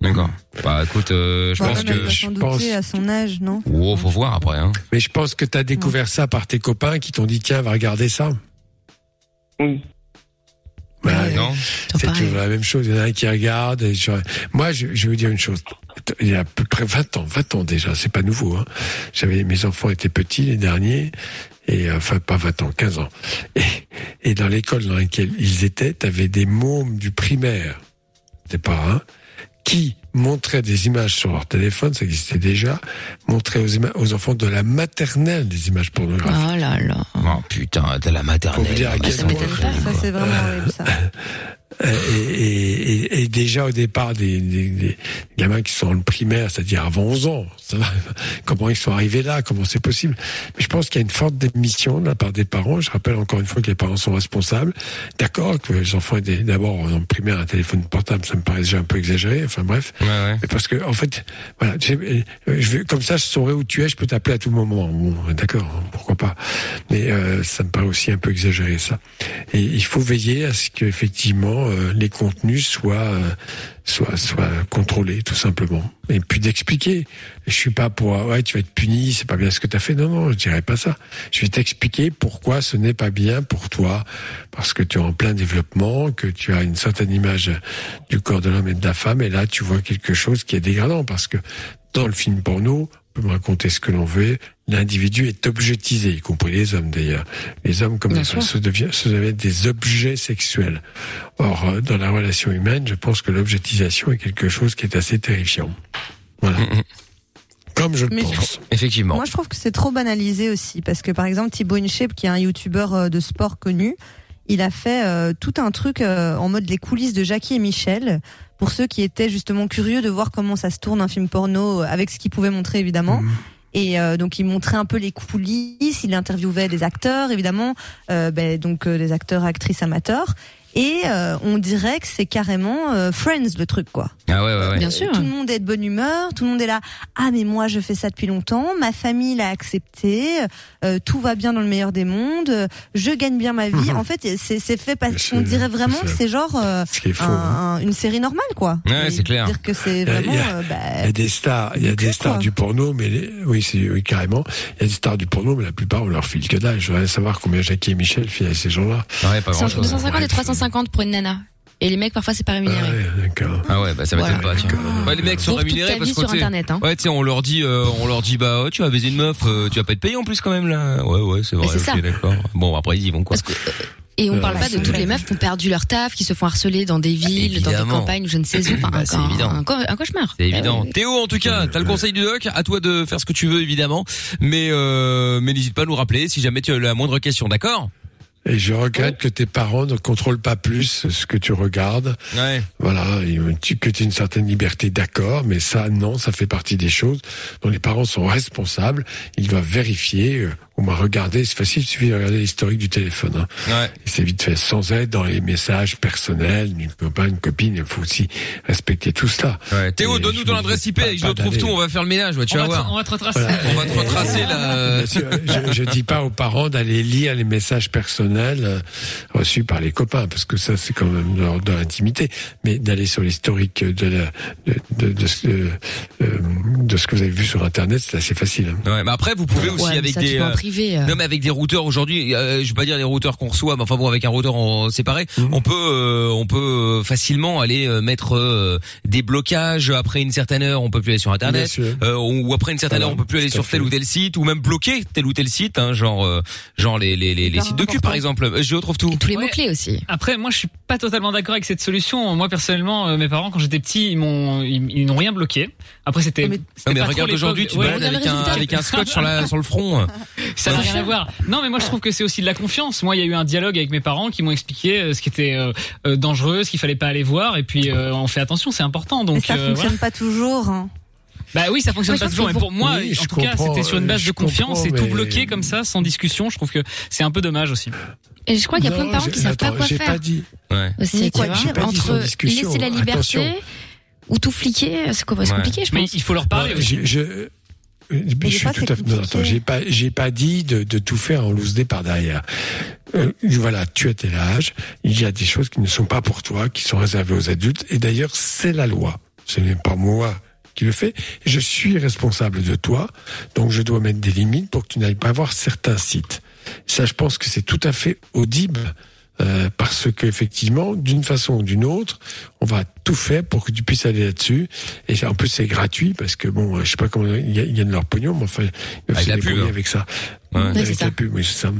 D'accord. Bah écoute, euh, je pense que. je pense- à son âge, non? Oh, faut voir après. Hein. Mais je pense que tu as découvert ça par tes copains qui t'ont dit tiens, va regarder ça. Oui. Bah, Ouais. Non. C'est toujours la même chose. Il y en a un qui regarde. Et je- Moi, je, je vais vous dire une chose. Il y a à peu près 20 ans, 20 ans déjà, c'est pas nouveau. Hein. J'avais mes enfants étaient petits les derniers, et euh, enfin pas 20 ans, 15 ans. Et, et dans l'école dans laquelle ils étaient, t'avais des mômes du primaire, des parents, qui montraient des images sur leur téléphone, ça existait déjà, montraient aux, enfants de la maternelle des images pornographiques. Oh là là. Oh putain, t'as la maternelle. Pour vous dire à quel ça point- m'étonne pas. Ça, c'est vraiment horrible, ça. Euh, Et, et, et, déjà au départ, des, des, des gamins qui sont le primaire, c'est-à-dire avant 11 ans, ça va, comment ils sont arrivés là, comment c'est possible? Mais je pense qu'il y a une forte démission de la part des parents. Je rappelle encore une fois que les parents sont responsables. D'accord que les enfants aient d'abord le primaire un téléphone portable, ça me paraît déjà un peu exagéré. Enfin bref, Ouais, ouais. mais parce que en fait, voilà, euh, je vais, comme ça, je saurai où tu es, je peux t'appeler à tout moment. Bon, d'accord, hein, pas. Mais euh, ça me paraît aussi un peu exagéré ça. Et il faut veiller à ce qu'effectivement euh, les contenus soient euh, soient soient contrôlés tout simplement. Et puis d'expliquer. Je suis pas pour euh, ouais tu vas être puni, c'est pas bien ce que tu as fait. Non non, je dirais pas ça. Je vais t'expliquer pourquoi ce n'est pas bien pour toi parce que tu es en plein développement, que tu as une certaine image du corps de l'homme et de la femme et là tu vois quelque chose qui est dégradant parce que dans le film porno, on peut me raconter ce que l'on veut, l'individu est objetisé, y compris les hommes d'ailleurs. Les hommes comme Bien les femmes se deviennent, se deviennent des objets sexuels. Or, euh, dans la relation humaine, je pense que l'objectisation est quelque chose qui est assez terrifiant. Voilà. Mm, Comme je le Mais je pense. Effectivement. Moi, je trouve que c'est trop banalisé aussi, parce que par exemple, Thibaut InShape, qui est un youtubeur euh, de sport connu, il a fait euh, tout un truc euh, en mode les coulisses de Jackie et Michel, pour ceux qui étaient justement curieux de voir comment ça se tourne un film porno, avec ce qu'il pouvait montrer évidemment. Mhm. Et euh, donc il montrait un peu les coulisses, il interviewait des acteurs évidemment, euh, ben, donc euh, des acteurs actrices amateurs et euh, on dirait que c'est carrément euh, Friends le truc quoi. Ah ouais, ouais, ouais. Bien sûr. Tout le monde est de bonne humeur, tout le monde est là. Ah mais moi je fais ça depuis longtemps, ma famille l'a accepté, euh, tout va bien dans le meilleur des mondes, je gagne bien ma vie. Mhm. En fait c'est fait parce qu'on dirait vraiment que c'est genre euh, faux, hein. une série normale quoi. Ouais, c'est clair. Dire que c'est euh, vraiment. Il y, a, euh, bah, il y, a, des stars, il y a des stars du porno, mais les... oui c'est oui, carrément. Il y a des stars du porno, mais la plupart on leur file que dalle. Je voudrais savoir combien Jackie et Michel filent ces gens-là. Ouais, pas grand 250 et 350 150 pour une nana. Et les mecs, parfois, c'est pas rémunéré. Ah ouais, ah bah ça m'étonne Voilà. pas, tiens. Bah, les mecs sont rémunérés parce que. Hein. Ouais, tu sais, on leur dit, euh, on leur dit, bah, oh, tu vas baiser une meuf, euh, tu vas pas être payé en plus quand même là. Ouais, ouais, c'est vrai. C'est ça. d'accord. Bon, après ils y vont quoi. Euh, et on parle pas de toutes les meufs qui ont perdu leur taf, qui se font harceler dans des villes, dans des campagnes, ou je ne sais où. Enfin, bah, un- c'est évident. un, un cauchemar. C'est évident. Bah Théo, en tout cas, t'as le conseil du doc. À toi de faire ce que tu veux, évidemment. Mais, mais n'hésite pas à nous rappeler si jamais tu as la moindre question, d'accord? Et je regrette que tes parents ne contrôlent pas plus ce que tu regardes. Ouais. Voilà, que tu aies une certaine liberté, d'accord, mais ça, non, ça fait partie des choses dont les parents sont responsables. Ils doivent vérifier, euh, au moins regarder. C'est facile, il suffit de regarder l'historique du téléphone. Hein. Ouais. Et c'est vite fait, sans être dans les messages personnels d'une copain, une copine. Il faut aussi respecter tout cela. Ouais. Théo, donne-nous ton adresse IP pas- et je retrouve d'aller- tout. On va faire le ménage, ouais, tu on, vas voir. on va te retracer. Voilà. On va te retracer la. Bien sûr, je, je dis pas aux parents d'aller lire les messages personnels euh, reçus par les copains, parce que ça c'est quand même de, de l'intimité, mais d'aller sur l'historique de, la, de, de, de ce, euh, de ce que vous avez vu sur Internet, c'est assez facile. hein. Ouais, mais après vous pouvez aussi ouais, avec ça, des. euh, privé. euh. Non mais avec des routeurs aujourd'hui, euh, je vais pas dire les routeurs qu'on reçoit, mais enfin bon avec un routeur en séparé, on peut euh, on peut euh, facilement aller euh, mettre euh, des blocages après une certaine heure, on peut plus aller sur internet, euh, ou après une certaine Voilà, heure on peut plus aller sur tel fait. ou tel site, ou même bloquer tel ou tel site, hein, genre euh, genre les les les, les Hyper sites de cul par exemple. Euh, Je retrouve tout. Tous les Ouais. mots-clés aussi. Après, moi, je suis pas totalement d'accord avec cette solution. Moi, personnellement, euh, mes parents, quand j'étais petit, ils m'ont, ils, ils n'ont rien bloqué. Après, c'était. Mais- pas regarde aujourd'hui, tu te Ouais, balades avec le un avec un scotch sur la sur le front. Ça n'a rien à voir. Non, mais moi je trouve que c'est aussi de la confiance. Moi, il y a eu un dialogue avec mes parents qui m'ont expliqué euh, ce qui était euh, euh, dangereux, ce qu'il fallait pas aller voir, et puis euh, on fait attention, c'est important. Mais Donc, ça euh, fonctionne voilà. pas toujours. hein. Bah oui, ça fonctionne Ouais, je pas toujours. Mais pour moi, Oui, en je tout cas, c'était sur une base je de confiance et tout mais- bloqué comme ça, sans discussion. Je trouve que c'est un peu dommage aussi. Et je crois qu'il y a plein de parents qui savent pas quoi j'ai faire. pas dit. Ouais. Aussi, quoi dire, entre discussion, laisser la liberté attention. ou tout fliquer, c'est quoi- c'est Ouais. compliqué, je Mais pense. il faut leur parler Non, aussi. j'ai- je, euh, je suis tout à fait. Non, attends, j'ai pas, j'ai pas dit de, de tout faire en loose par derrière. Euh, voilà, tu as tel âge. Il y a des choses qui ne sont pas pour toi, qui sont réservées aux adultes. Et d'ailleurs, c'est la loi. Ce n'est pas moi qui le fais. Je suis responsable de toi, donc je dois mettre des limites pour que tu n'ailles pas voir certains sites. Ça, je pense que c'est tout à fait audible. euh, parce que effectivement, d'une façon ou d'une autre, on va tout faire pour que tu puisses aller là-dessus. Et en plus, c'est gratuit parce que bon, je sais pas comment ils gagnent leur pognon, mais enfin, ils Avec se la pub, hein. avec ça. Ouais. Avec ça. la pub, oui, c'est ça.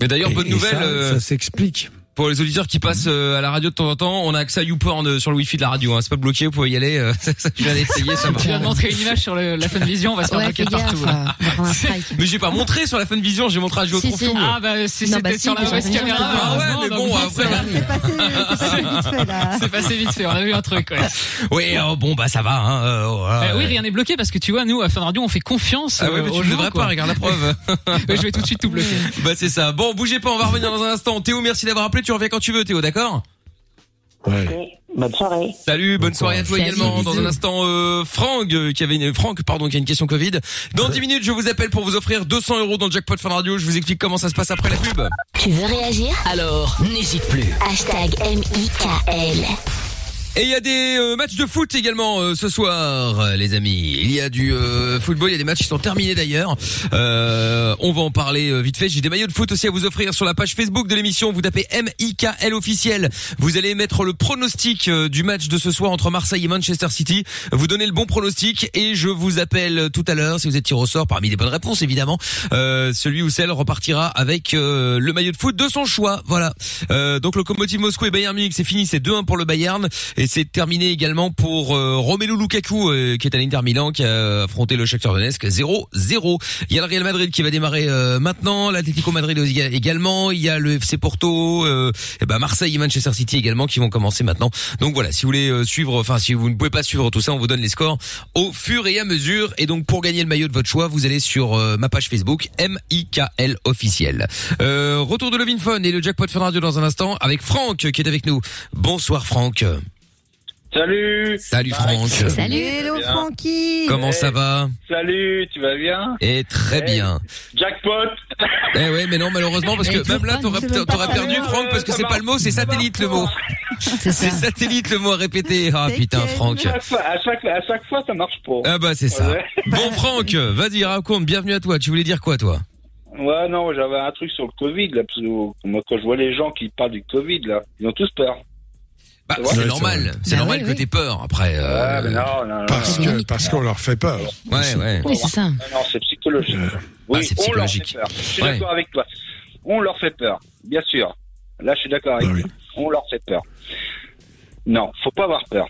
Mais d'ailleurs, bonne et nouvelle. ça, euh, ça s'explique. Pour les auditeurs qui passent euh, à la radio de temps en temps, on a accès à YouPorn euh, sur le wifi de la radio. Hein. C'est pas bloqué, vous pouvez y aller. euh, ça, ça, je viens d'essayer, ça marche. Tu viens de montrer une image sur le, la Funvision, on va se faire Ouais, bloquer partout. gaffe, euh. Mais j'ai pas montré sur la Funvision, j'ai montré à Joe Si, si. Ah bah si c'était bah si, sur la mauvaise caméra. Ah ouais, mais donc bon, bon, après-. C'est passé, c'est passé vite fait là. C'est passé vite fait, on a vu un truc. Ouais. Oui, oh, bon bah ça va. Hein, euh, voilà, Euh, oui, ouais. rien n'est bloqué parce que tu vois, nous à Fun Radio, on fait confiance Ah ouais, mais tu ne devrais quoi. pas, regarde la preuve. Je vais tout de suite tout bloquer. bah c'est ça. Bon, bougez pas, on va revenir dans un instant. Théo, merci d'avoir appelé. Tu reviens quand tu veux, Théo, d'accord Ouais. Bonne soirée. Salut, bonne soirée à toi Salut, également. Dans un instant, euh, Franck euh, qui avait une Franck, pardon, qui a une question Covid. Dans 10 minutes, je vous appelle pour vous offrir 200 euros dans le jackpot Fun Radio. Je vous explique comment ça se passe après la pub. Tu veux réagir? Alors, n'hésite plus. Hashtag M-I-K-L. Et il y a des euh, matchs de foot également euh, ce soir, euh, les amis. Il y a du euh, football, il y a des matchs qui sont terminés d'ailleurs. Euh, on va en parler euh, vite fait. J'ai des maillots de foot aussi à vous offrir sur la page Facebook de l'émission. Vous tapez M-I-K-L officiel. Vous allez mettre le pronostic du match de ce soir entre Marseille et Manchester City. Vous donnez le bon pronostic et je vous appelle tout à l'heure si vous êtes tiré au sort parmi les bonnes réponses évidemment. Celui ou celle repartira avec le maillot de foot de son choix. Voilà. Donc Locomotive Moscou et Bayern Munich, c'est fini, c'est 2-1 pour le Bayern Et c'est terminé également pour euh, Romelu Lukaku euh, qui est à l'Inter Milan qui a affronté le Shakhtar Donetsk 0-0. Il y a le Real Madrid qui va démarrer euh, maintenant, l'Atlético Madrid également, il y a le FC Porto, euh, et ben Marseille et Manchester City également qui vont commencer maintenant. Donc voilà, si vous voulez euh, suivre, enfin si vous ne pouvez pas suivre tout ça, on vous donne les scores au fur et à mesure. Et donc pour gagner le maillot de votre choix, vous allez sur euh, ma page Facebook M-I-K-L officiel. Retour de Levin Fun et le jackpot Fun Radio dans un instant avec Franck qui est avec nous. Bonsoir Franck. Salut Salut Franck. Hello Francky. Comment ça va Salut, tu vas bien Et très bien. Jackpot Eh ouais, mais non, malheureusement, parce que même là, t'aurais t'aurais perdu, Franck, parce que c'est pas le mot, c'est satellite le mot. C'est satellite le mot à répéter. Ah putain, Franck. à chaque, fois, à, chaque, à chaque fois, ça marche pas. Ah bah c'est ça. Ouais. Bon Franck, vas-y, raconte, bienvenue à toi. Tu voulais dire quoi toi? Ouais, non, j'avais un truc sur le Covid, là, parce que moi, quand je vois les gens qui parlent du Covid, là, ils ont tous peur. Bah, c'est normal, c'est Bah normal oui, que oui. t'aies peur. Après, euh, Ouais, mais non, non, non. Parce que parce qu'on leur fait peur. Ouais, ouais. Oui, c'est ça. Non, non, c'est psychologique. Ah, Oui, c'est on leur psychologique. fait peur. Je suis Ouais. d'accord avec toi. On leur fait peur, bien sûr. Là, je suis d'accord Ah avec toi. On leur fait peur. Non, faut pas avoir peur.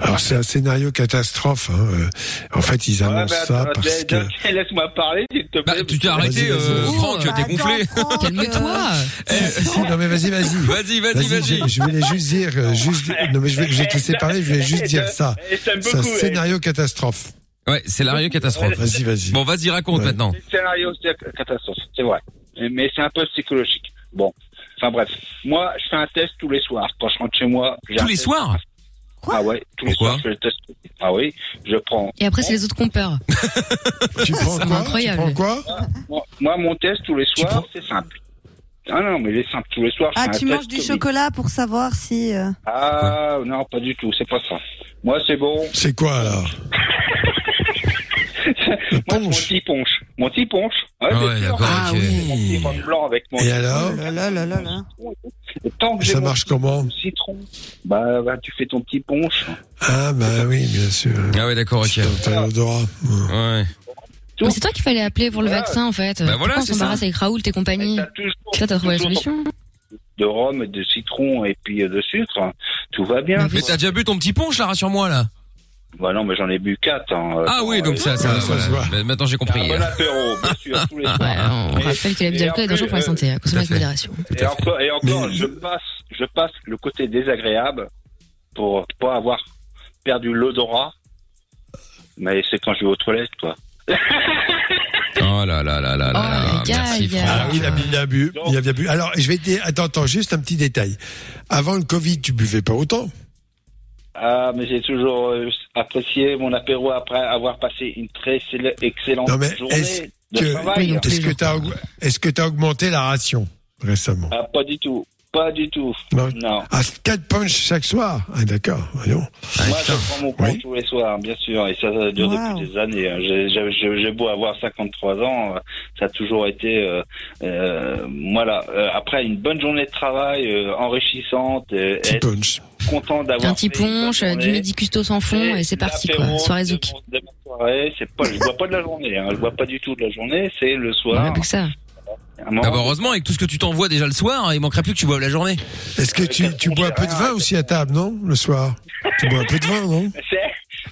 Alors c'est un scénario catastrophe. hein, euh, En fait, ils annoncent ça parce que. Laisse-moi parler, s'il te plaît. Bah, tu t'es arrêté, euh, Franck, t'es gonflé. Calme-toi. Si, si, non mais vas-y, vas-y. Vas-y, vas-y, vas-y. Je, je voulais juste dire, euh, juste, non mais je vais, je vais te laisser parler. Je voulais juste dire ça. J'aime C'est un beaucoup, scénario catastrophe. Ouais, la catastrophe. Vas-y, vas-y. Bon, vas-y, raconte Ouais. maintenant. C'est scénario, catastrophe, c'est vrai. Mais c'est un peu psychologique. Bon, enfin bref. Moi, je fais un test tous les soirs. Quand je rentre chez moi. Tous les test. Ah ouais, tous les soirs, je fais le test. Ah oui, je prends. Et après, c'est les autres qui ont peur. Tu prends C'est quoi incroyable. Tu prends quoi Moi, moi, mon test tous les soirs, c'est simple. Ah non, mais il est simple. Tous les soirs, je Ah, un tu test manges du Covid. chocolat pour savoir si. euh, Ah non, pas du tout, c'est pas ça. Moi, c'est bon. C'est quoi alors Moi, c'est mon petit punch. Mon petit punch. Ouais, Ah ouais, d'accord, Ah. Mon petit blanc avec mon Et alors là là là là là. Et tant que j'ai Ça marche comment citron, bah, bah, tu fais ton petit punch. Ah bah oui, bien sûr. Ah ouais, d'accord, ok. T'as l'odorat. Ouais. Mais c'est toi qu'il fallait appeler pour le vaccin, en fait. Bah voilà, Pourquoi on c'est s'embarrasse ça. avec Raoult et compagnie T'as toujours, Ça, t'as trouvé la solution de rhum, et de citron et puis euh, de sucre. Tout va bien. Mais t'as déjà bu ton petit punch là, rassure-moi là. Bah non, mais j'en ai bu quatre. Hein. Ah oui, donc ça, ça, Ouais, ça voilà. Bah, Maintenant j'ai Un compris. bon apéro, bien sûr, tous les soirs. Ouais, on Et- rappelle que d'alcool est dangereux pour la plus, santé, à consommer avec modération. Et encore, et encore Mais- je passe, je passe le côté désagréable pour pas avoir perdu l'odorat. Mais c'est quand je vais aux toilettes, quoi. Oh là là là là là. Oh, là. Merci il y a- Ah, il a bien il a bu. Il a bien bu. Alors, je vais te dire, attends, attends, juste un petit détail. Avant le Covid, tu buvais pas autant. Ah, mais j'ai toujours euh, apprécié mon apéro après avoir passé une très excellente Non, mais est-ce journée de que- travail. Est-ce que que t'as augmenté la ration récemment? Ah, pas du tout. Pas du tout. Non. Non. Ah, 4 punch chaque soir. Ah, d'accord. Voyons. Moi, je prends mon compte Oui. tous les soirs, bien sûr, et ça, ça dure Wow. depuis des années. hein. J'ai- J'ai j'ai- j'ai beau avoir 53 ans, euh, ça a toujours été, euh, euh, voilà. Euh, après une bonne journée de travail euh, enrichissante, euh, Petit punch. content d'avoir Un petit punch, du midi custo sans fond, et c'est parti, quoi. Soirée zouk. soirée, c'est pas, je bois pas de la journée, hein. je bois pas du tout de la journée, c'est le On soir. a plus que ça. Moment- Ah bah heureusement, avec tout ce que tu t'envoies déjà le soir, il manquerait plus que tu boives la journée. Est-ce que tu, tu bois un peu de vin aussi à table, non Le soir? Tu bois un peu de vin, non?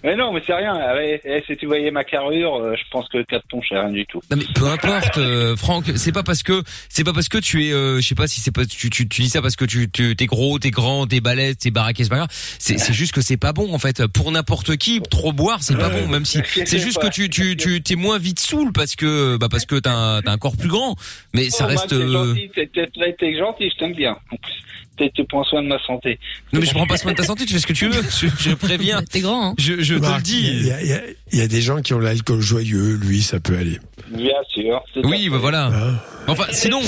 Mais non, mais c'est rien. Eh, si tu voyais ma carrure, euh, je pense que 4 punch, c'est rien du tout. Non mais peu importe, euh, Franck. C'est pas parce que c'est pas parce que tu es, euh, je sais pas si c'est pas tu, tu tu dis ça parce que tu tu- t'es gros, t'es grand, t'es balèze, t'es baraqué, c'est pas grave. C'est c'est juste que c'est pas bon en fait. Pour n'importe qui, trop boire c'est pas bon. Même si c'est juste que tu tu tu t'es moins vite saoul parce que bah parce que t'as un, t'as un corps plus grand. Mais ça Oh, reste. T'es euh, gentil, t'es- t'es- gentil, je t'aime bien. En plus, t'es- tu prends soin de ma santé. Non mais je prends pas soin de ta santé. Tu fais ce que tu veux. Je, je préviens. T'es grand, hein. Je je te le Il dis. y, a- il y a- il y a des gens qui ont l'alcool joyeux, lui, ça peut aller. Bien sûr. Oui, bah voilà. Hein Enfin, sinon,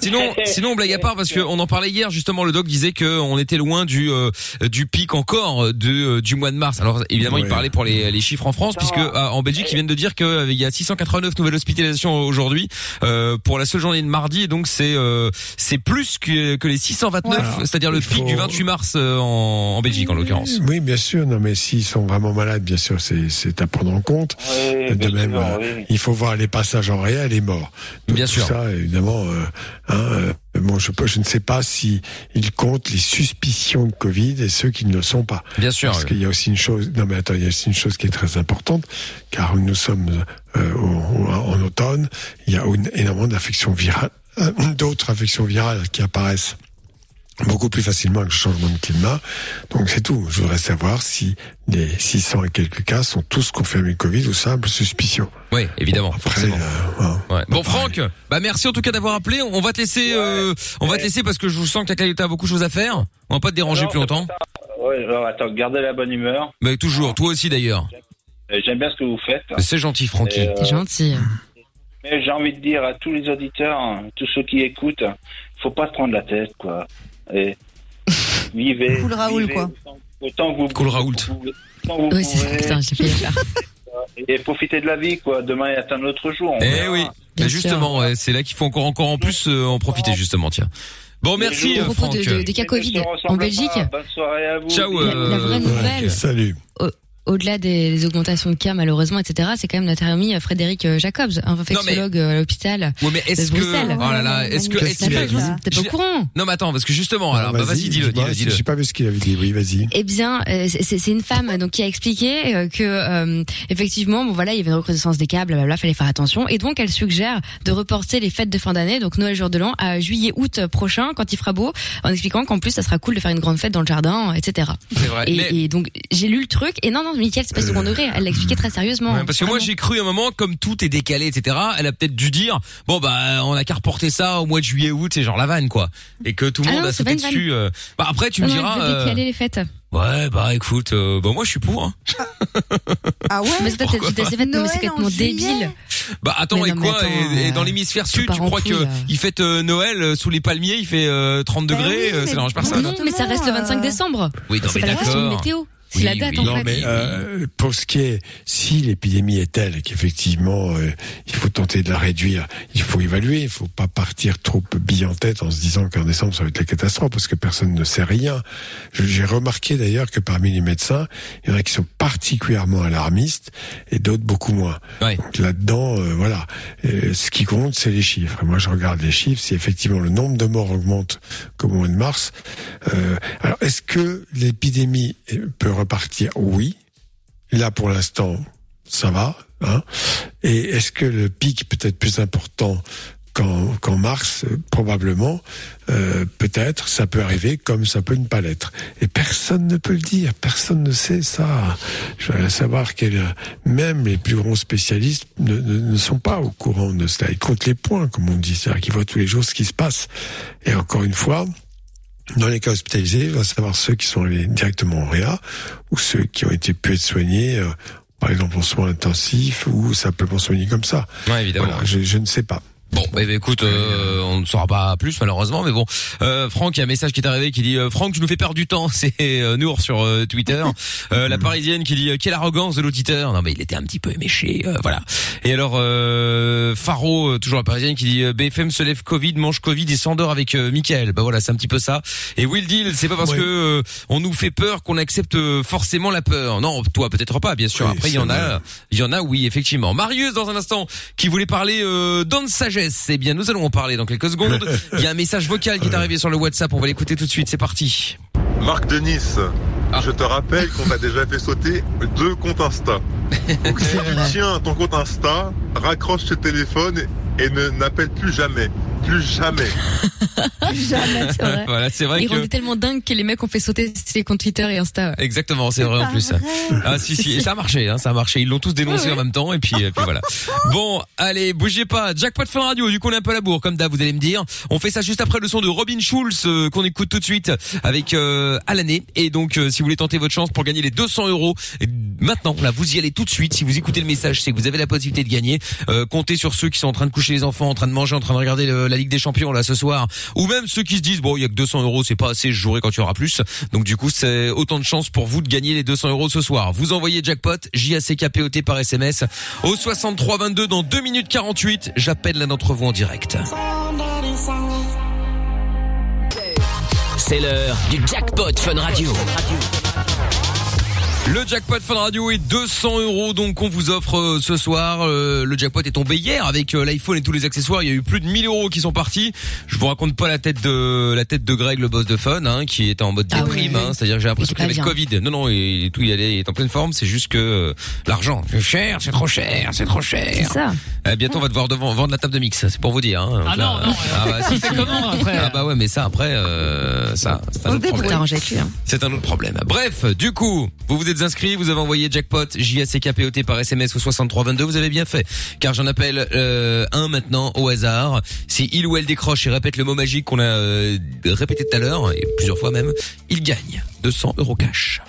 sinon, sinon, blague à part, parce que on en parlait hier justement. Le doc disait que on était loin du euh, du pic encore de euh, du mois de mars. Alors évidemment, il parlait pour les, les chiffres en France, puisque euh, en Belgique, ils viennent de dire qu'il y a 689 nouvelles hospitalisations aujourd'hui euh, pour la seule journée de mardi. Et donc c'est euh, c'est plus que que les 629, Ouais. c'est-à-dire le pic faut- du 28 mars euh, en, en Belgique en l'occurrence. Oui, bien sûr. Non, mais s'ils sont vraiment malades, bien sûr, c'est c'est à prendre en compte. Oui, de même, sûr, euh, oui. il faut voir les passages en réel et morts. Donc, Bien tout sûr. Ça, évidemment, euh, hein, euh, Bon, je, peux- je ne sais pas si il compte les suspicions de Covid et ceux qui ne le sont pas. Bien sûr. Parce qu'il y a aussi une chose. Non, mais attends, il y a aussi une chose qui est très importante, car nous sommes euh, en automne. Il y a une- énormément d'infections virales, euh, d'autres infections virales qui apparaissent beaucoup plus facilement avec le changement de climat. Donc c'est tout. Je voudrais savoir si les 600 et quelques cas sont tous confirmés Covid ou simple suspicion. Oui, évidemment, forcément. euh, Ouais. Bon Franck, bah merci en tout cas d'avoir appelé. On va te laisser, euh, on va te laisser parce que je sens que t'as as beaucoup de choses à faire. On va pas te déranger Non, plus longtemps. Ouais, alors attends, gardez la bonne humeur. Mais toujours, toi aussi d'ailleurs. Euh, J'aime bien ce que vous faites. C'est gentil, Francky. Euh, C'est gentil. Mais j'ai envie de dire à tous les auditeurs, hein, tous ceux qui écoutent, faut pas se prendre la tête, quoi. Et vivez. Cool Raoul, vivez quoi. Autant, autant que vous Cool Oui, c'est ça. Putain, j'ai faire. Et profitez de la vie, quoi. Demain est un autre jour. Eh verra. oui. Sûr. justement, ouais, c'est là qu'il faut encore encore en plus euh, en profiter justement, tiens. Bon, merci euh, Franck. de, de- des cas Covid en Belgique, pas. Bonne soirée à vous. Ciao, la, la vraie euh, nouvelle, Salut. Au-delà des, des augmentations de cas malheureusement, etc., c'est quand même notre ami euh, Frédéric euh, Jacobs, un infectiologue euh, à l'hôpital. Ouais, mais est-ce de que Bruxelles. oh là là, est-ce que est-ce qu'il a T'es pas au courant Non, mais attends, parce que justement, alors, bah, vas-y, dis-le, dis-moi, dis-le, dis-le. J'ai pas vu ce qu'il avait dit. Oui, vas-y. Eh bien, euh, c'est une femme donc qui a expliqué euh, que euh, effectivement, bon voilà, il y avait une recrudescence des cas, blablabla, fallait faire attention, et donc elle suggère de reporter les fêtes de fin d'année, donc Noël jour de l'an, à juillet-août prochain, quand il fera beau, en expliquant qu'en plus ça sera cool de faire une grande fête dans le jardin, etc. C'est vrai. Et, Mais- et donc j'ai lu le truc, et non non, Mickaël, c'est pas second degré, elle l'a expliqué très sérieusement. Ouais, parce que moi j'ai cru un moment comme tout est décalé etc elle a peut-être dû dire bon bah on a qu'à reporter ça au mois de juillet août c'est genre la vanne quoi et que tout le Ah monde non, a sauté dessus euh. bah après tu me Non, non, diras elle veut euh, décaler les fêtes. ouais bah écoute euh, bah moi je suis pour hein. Ah ouais Mais Pourquoi c'est c'est fêtes, non, mais c'est complètement débile. bah attends Mais et non, quoi attends, et, et dans euh, l'hémisphère sud tu crois que euh. il fête euh, Noël sous les palmiers il fait euh, 30 Ben degrés ça dérange personne Non, mais ça reste le 25 Euh, décembre. oui non C'est mais d'accord météo. C'est Oui, la date oui. en Non, fait. mais euh, pour ce qui est, si l'épidémie est telle qu'effectivement euh, il faut tenter de la réduire, il faut évaluer, il faut pas partir trop bille en tête en se disant qu'en décembre ça va être la catastrophe parce que personne ne sait rien. J'ai remarqué d'ailleurs que parmi les médecins, il y en a qui sont particulièrement alarmistes et d'autres beaucoup moins. Ouais. Donc là-dedans, euh, voilà, Euh, ce qui compte c'est les chiffres. Et moi je regarde les chiffres, si effectivement le nombre de morts augmente comme au mois de mars, euh, alors est-ce que l'épidémie peut repartir Oui. Là, pour l'instant, ça va. Hein Et est-ce que le pic peut être plus important qu'en mars? Probablement. Euh, Peut-être. Ça peut arriver comme ça peut ne pas l'être. Et personne ne peut le dire. Personne ne sait ça. Je veux savoir que même les plus grands spécialistes ne, ne, ne sont pas au courant de cela. Ils comptent les points, comme on dit. C'est-à-dire qu'ils voient tous les jours ce qui se passe. Et encore une fois, dans les cas hospitalisés, il va savoir ceux qui sont allés directement au réa ou ceux qui ont été pu être soignés, euh, par exemple en soins intensifs ou simplement soignés comme ça. ouais évidemment Voilà, je, je ne sais pas. Bon, bah, bah, écoute, euh, on ne saura pas plus malheureusement, mais bon. Euh, Franck, il y a un message qui est arrivé qui dit euh, Franck, tu nous fais perdre du temps. C'est euh, Nour sur euh, Twitter. Euh, la Parisienne qui dit quelle arrogance de l'auditeur. Non, mais il était un petit peu éméché, euh, voilà. Et alors euh, Faro, toujours la Parisienne qui dit BFM se lève Covid, mange Covid et s'endort avec euh, Michael. Bah voilà, c'est un petit peu ça. Et Will Deal, c'est pas parce Ouais. que euh, on nous fait peur qu'on accepte forcément la peur. Non, toi peut-être pas, bien sûr. Oui, Après, il y en a, il y en a, oui, effectivement. Marius, dans un instant, qui voulait parler euh, dans de sagesse. Eh bien, nous allons en parler dans quelques secondes. Il y a un message vocal qui est arrivé sur le WhatsApp. On va l'écouter tout de suite. C'est parti. Marc de Nice, Ah. je te rappelle qu'on a déjà fait sauter deux comptes Insta. Donc si tu tiens ton compte Insta, raccroche ce téléphone et ne n'appelle plus jamais. Plus jamais. Jamais. C'est vrai. voilà, c'est vrai Il que. rendait tellement dingue que les mecs ont fait sauter ses comptes Twitter et Insta. Exactement, c'est vrai en plus. vrai. Ah si si, et ça a marché, hein, ça a marché. Ils l'ont tous dénoncé Ouais, ouais. en même temps et puis, et puis voilà. Bon, allez, bougez pas. Jackpot Fun Radio. Du coup, on est un peu à la bourre, comme d'hab, vous allez me dire. On fait ça juste après le son de Robin Schulz euh, qu'on écoute tout de suite avec euh, à l'année. Et donc, euh, si vous voulez tenter votre chance pour gagner les 200 euros, maintenant, là, vous y allez tout de suite. Si vous écoutez le message, c'est que vous avez la possibilité de gagner. Euh, comptez sur ceux qui sont en train de coucher les enfants, en train de manger, en train de regarder la Ligue des Champions là ce soir, ou même ceux qui se disent bon, il y a que 200 euros, c'est pas assez, je jouerai quand il y aura plus. Donc du coup, c'est autant de chances pour vous de gagner les 200 euros ce soir. Vous envoyez jackpot J A C K P O T par SMS au 63 22 dans 2 minutes 48. J'appelle l'un d'entre vous en direct. C'est l'heure du jackpot Fun Radio. Le jackpot Fun Radio est 200 euros donc qu'on vous offre euh, ce soir. Euh, le jackpot est tombé hier avec euh, l'iPhone et tous les accessoires. Il y a eu plus de 1000 euros qui sont partis. Je vous raconte pas la tête de la tête de Greg, le boss de Fun, hein, qui était en mode Ah déprime. hein. C'est-à-dire que j'ai l'impression Il qu'il avait le. Covid. Non non, et tout il allait, il est en pleine forme. C'est juste que euh, l'argent, c'est cher, c'est trop cher, c'est trop cher. C'est ça. Euh, bientôt on va devoir devant, vendre la table de mix. C'est pour vous dire. Hein. Ah là, non, non, ah bah, si, c'est si. comment après? Ah bah ouais, mais ça après, euh, ça, c'est un autre problème. Hein. C'est un autre problème. Bref, du coup, vous vous êtes inscrits, vous avez envoyé jackpot J A C K P O T par SMS au 6322, vous avez bien fait. Car j'en appelle euh, un maintenant au hasard. Si il ou elle décroche et répète le mot magique qu'on a euh, répété tout à l'heure et plusieurs fois même, il gagne 200 euros cash.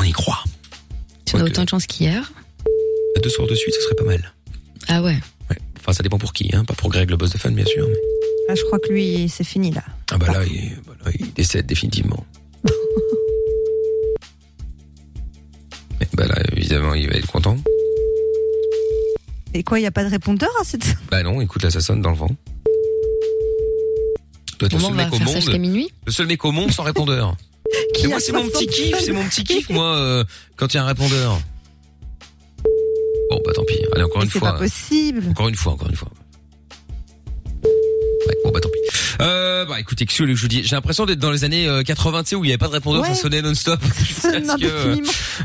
On y croit. Si on a Quoique, autant de chance qu'hier. Deux soirs de suite, ce serait pas mal. Ah ouais. Ouais. Enfin, ça dépend pour qui, hein. Pas pour Greg, le boss de fun, bien sûr. mais- Ah, je crois que lui, c'est fini là. Ah bah là, il, bah là, il décède définitivement. Mais bah là, évidemment, il va être content. Et quoi, il n'y a pas de répondeur à cette. Bah non, écoute, là, ça sonne dans le vent. Toi, t'es le seul mec au monde, minuit? le seul mec au monde sans répondeur. Qui moi, c'est mon petit 60 kiff, c'est mon petit kiff, moi, euh, quand il y a un répondeur. Bon, bah tant pis. Allez, encore Mais une C'est fois. pas possible. Encore une fois, encore une fois. Ouais, bon bah tant pis. Euh, bah écoutez, qu'est-ce que je vous dis J'ai l'impression d'être dans les années euh, 80, tu sais, où il n'y avait pas de répondeur, Ouais. ça sonnait non-stop. Que, euh.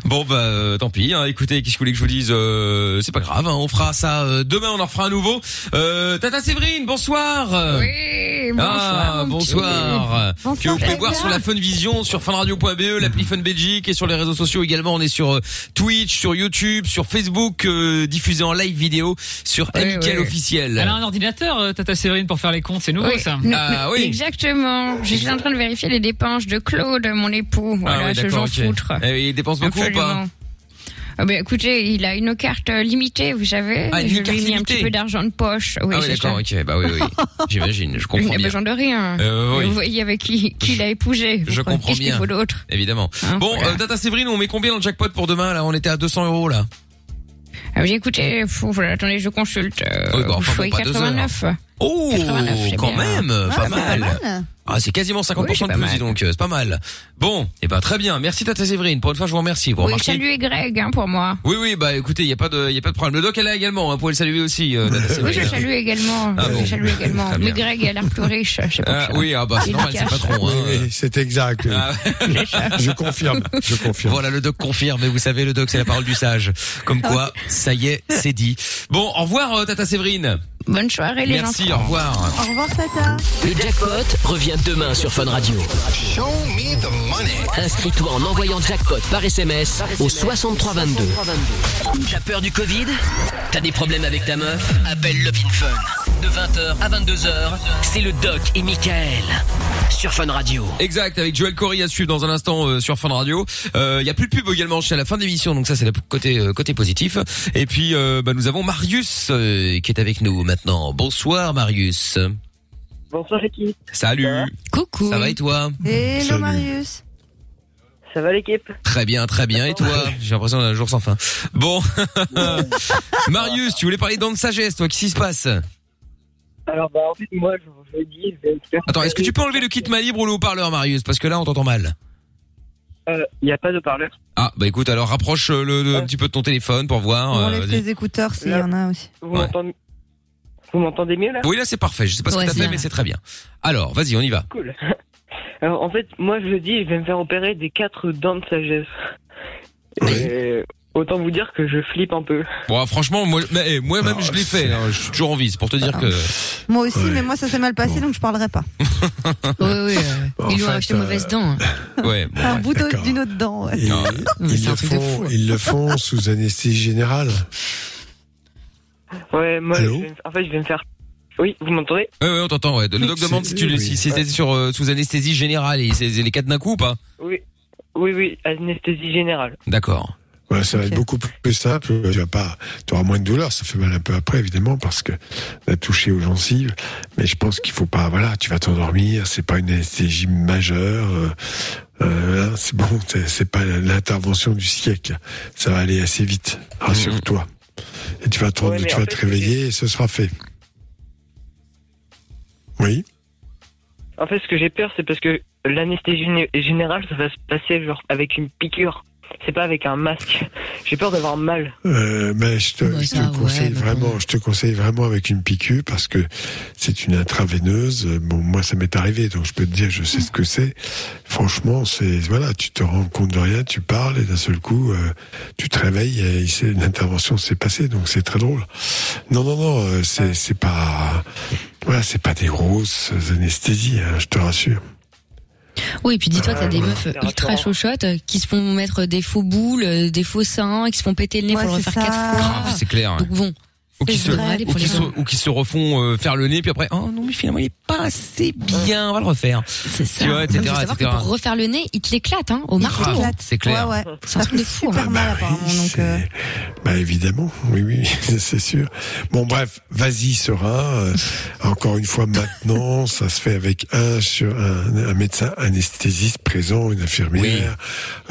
Bon bah euh, tant pis. Hein. Écoutez, qu'est-ce que vous voulez que je vous dise? Euh, C'est pas grave. hein, On fera ça euh, demain. On en fera un nouveau. Euh, Tata Séverine, bonsoir. Oui, Ah bonsoir. Bonsoir, que vous pouvez voir sur la Fun Vision, sur funradio.be, l'appli Fun Belgique et sur les réseaux sociaux également. On est sur euh, Twitch, sur YouTube, sur Facebook, euh, diffusé en live vidéo sur Ouais, Amical ouais. officiel. Elle a un ordinateur, euh, Tata Séverine, pour faire les comptes, c'est nouveau Oui. ça. Ah oui. Exactement. Je suis en train de vérifier les dépenses de Claude, mon époux. Voilà, ah ouais, je d'accord, j'en ok. foutre. Eh, il dépense beaucoup ou pas Absolument. Ah ben écoutez, il a une carte limitée, vous savez. Ah, une je lui ai mis un petit peu d'argent de poche. Oui, Ah oui, d'accord, ok, bah oui, oui. J'imagine, je Il comprends n'a bien. besoin de rien. Euh, oui. Vous voyez avec qui, qui il a épousé. Je comprends Qu'est-ce qu'il bien. faut d'autre Évidemment. Hein, bon, voilà. euh, Tata Séverine, on met combien dans le jackpot pour demain Là, on était à 200 euros là. Ah oui, écoutez, faut, voilà, attendez, je consulte. Euh, Oui, bah, enfin, vous bon, pas deux 89. Oh, 89, c'est quand bien. même, Ah, pas mal. pas mal. Ah, c'est quasiment 50% Oui, de plus, dis donc, euh, c'est pas mal. Bon, et ben très bien. Merci Tata Séverine. Pour une fois, je vous remercie. Vous Oui, remarquez saluez Greg hein, pour moi. Oui, oui, bah écoutez, il y a pas de, y a pas de problème. Le doc est là également. Hein, vous pouvez le saluer aussi, euh, Tata Oui, je salue également. Ah je bon. salue également. Mais Greg a l'air plus riche. Je sais pas. Ah, oui, ah bah c'est normal, c'est patron. Oui, Hein. oui, c'est exact. Ah, Je confirme. Je confirme. Voilà, le doc confirme. Et vous savez, le doc, c'est la parole du sage. Comme quoi, ça y est, c'est dit. Bon, au revoir, euh, Tata Séverine. Bonne soirée les Merci, au revoir. Au revoir, Tata. Le jackpot revient demain sur Fun Radio. Inscris-toi en envoyant jackpot par SMS au 6322. T'as peur du Covid? T'as des problèmes avec ta meuf? Appelle Love Fun. De 20h à 22h, c'est le Doc et Michael sur Fun Radio. Exact, avec Joël Corey à suivre dans un instant euh, sur Fun Radio. Il y a plus de pub également jusqu'à la fin de l'émission, donc ça c'est le côté euh, côté positif. Et puis euh, bah, nous avons Marius euh, qui est avec nous maintenant. Bonsoir Marius. Bonsoir l'équipe. Salut. Coucou. Ça va et toi? Hello, Salut. Marius. Ça va l'équipe? Très bien, très bien. Et toi? J'ai l'impression d'un jour sans fin. Bon, Marius, tu voulais parler de sagesse, toi Qu'est-ce qui se passe? Alors bah en fait moi je vous le dis, je vais me faire... Attends, est-ce que tu peux enlever le kit main libre ou le haut-parleur, Marius? Parce que là, on t'entend mal. Il n'y a pas de parleur. Ah, bah écoute, alors rapproche euh, le, le- un petit peu de ton téléphone pour voir. On euh, enlève tes écouteurs s'il y en a aussi. Vous Ouais. m'entendez Vous m'entendez mieux là? Oui, là c'est parfait. Je sais pas ce que t'as fait, mais c'est très bien. Alors, vas-y, on y va. Cool. Alors en fait moi je le dis, je vais me faire opérer des quatre dents de sagesse. Et autant vous dire que je flippe un peu. Bon, franchement, eh, moi-même, Ah, je l'ai fait. hein. Je suis toujours en vie. C'est pour te dire que. Moi aussi, Ouais. mais moi ça s'est mal passé donc je parlerai pas. Oui, oui. euh, ils lui ont acheté mauvaise euh, dent. Ouais. Bon, Un ouais. bout de- d'une autre dent. ouais. Mais ils, le font, fou. ils le font sous anesthésie générale. Ouais, moi Allô je vais- en fait je vais me faire... Oui, vous m'entendez? Ouais, ouais, on t'entend. Ouais. Le doc demande si tu oui. si c'était sur euh, sous anesthésie générale et c'est les quatre d'un coup ou pas? Oui. Oui, oui, anesthésie générale. D'accord. Ouais, ça va être beaucoup plus simple. Tu vas pas, tu auras moins de douleur. Ça fait mal un peu après, évidemment, parce que on a touché aux gencives. Mais je pense qu'il faut pas, voilà, tu vas t'endormir. C'est pas une anesthésie majeure. euh, euh, hein, c'est bon. c'est- pas l'intervention du siècle. Ça va aller assez vite. Rassure-toi. Et tu vas te, Ouais, tu fait, réveiller et ce sera fait. Oui. En fait ce que j'ai peur c'est parce que l'anesthésie gé- générale, ça va se passer genre avec une piqûre. C'est pas avec un masque. J'ai peur d'avoir mal. Euh, mais je te, Bah, je te ça, conseille vraiment, je te conseille vraiment avec une piqûre parce que c'est une intraveineuse. Bon, moi, ça m'est arrivé, donc je peux te dire, je sais ce que c'est. Franchement, c'est voilà, tu te rends compte de rien, tu parles et d'un seul coup, euh, tu te réveilles et c'est une intervention s'est passée, donc c'est très drôle. Non, non, non, euh, c'est c'est pas, voilà, c'est pas des grosses anesthésies, hein, je te rassure. Oui, et puis dis-toi que t'as des Ouais. meufs ultra chauchottes euh, qui se font mettre des faux boules, euh, des faux seins, qui se font péter le nez Ouais, pour le refaire quatre fois. Grave, c'est clair. Donc bon. Ou qui, se, vrai, ou, qui se, gens. ou qui se refont euh, faire le nez, puis après, oh non, mais finalement, il est pas assez bien, on va le refaire. C'est ça. Tu vois, etc., Il faut savoir que pour refaire le nez, il te l'éclate, hein, au marteau. Hein. c'est clair. Ouais, ouais. C'est un truc de fou. hein. Super mal apparemment. Donc, euh, Bah évidemment, oui, oui, c'est sûr. Bon bref, vas-y serein. Euh, encore une fois, maintenant, ça se fait avec un sur un, un médecin anesthésiste présent, une infirmière.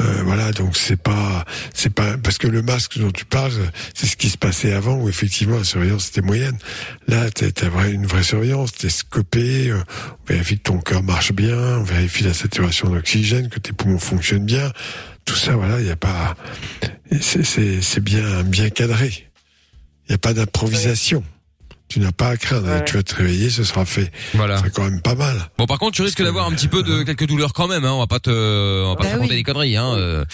Euh, voilà, donc c'est pas, c'est pas parce que le masque dont tu parles, c'est ce qui se passait avant où effectivement la surveillance était moyenne. Là, t'as t'as vrai- une vraie surveillance, t'es scopé, euh, on vérifie que ton cœur marche bien, on vérifie la saturation d'oxygène, que tes poumons fonctionnent bien. Tout ça, voilà, il n'y a pas, c'est- bien, bien cadré. Il n'y a pas d'improvisation. Tu n'as pas à craindre. Tu vas te réveiller, ce sera fait. Voilà. C'est quand même pas mal. Bon, par contre, tu risques d'avoir un petit peu de quelques douleurs quand même. Hein. On va pas te, on va pas Bah te raconter oui. des conneries. Hein.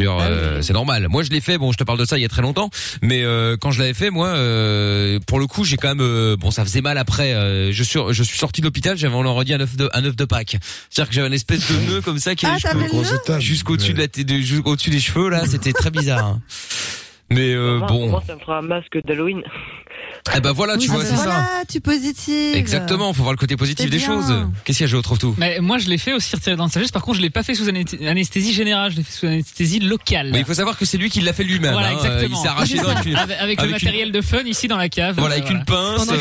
Dire, euh, c'est normal. Moi, je l'ai fait. Bon, je te parle de ça il y a très longtemps, mais euh, quand je l'avais fait, moi, euh, pour le coup, j'ai quand même, euh, bon, ça faisait mal après. euh, je suis, je suis sorti de l'hôpital, j'avais on leur dit un œuf de, un œuf de Pâques. C'est-à-dire que j'avais une espèce de nœud comme ça qui Ah, jusqu'au-dessus de la jusqu'au-dessus des cheveux là. C'était très bizarre. hein. Mais euh, Moi, bon, moi, ça me fera un masque d'Halloween. eh ben voilà, tu ah, vois, c'est ça. voilà, tu positives. Exactement, faut voir le côté positif des bien. choses. Qu'est-ce qu'il y a, je retrouve tout. Mais moi, je l'ai fait aussi retiré dans le sagesse. Par contre, je l'ai pas fait sous anesthésie générale. Je l'ai fait sous anesthésie locale. Mais il faut savoir que c'est lui qui l'a fait lui-même. Voilà, hein. exactement. Il s'est arraché dans avec, une- avec, avec le une- matériel de fun ici dans la cave. Voilà, Euh, avec une pince. Pendant euh,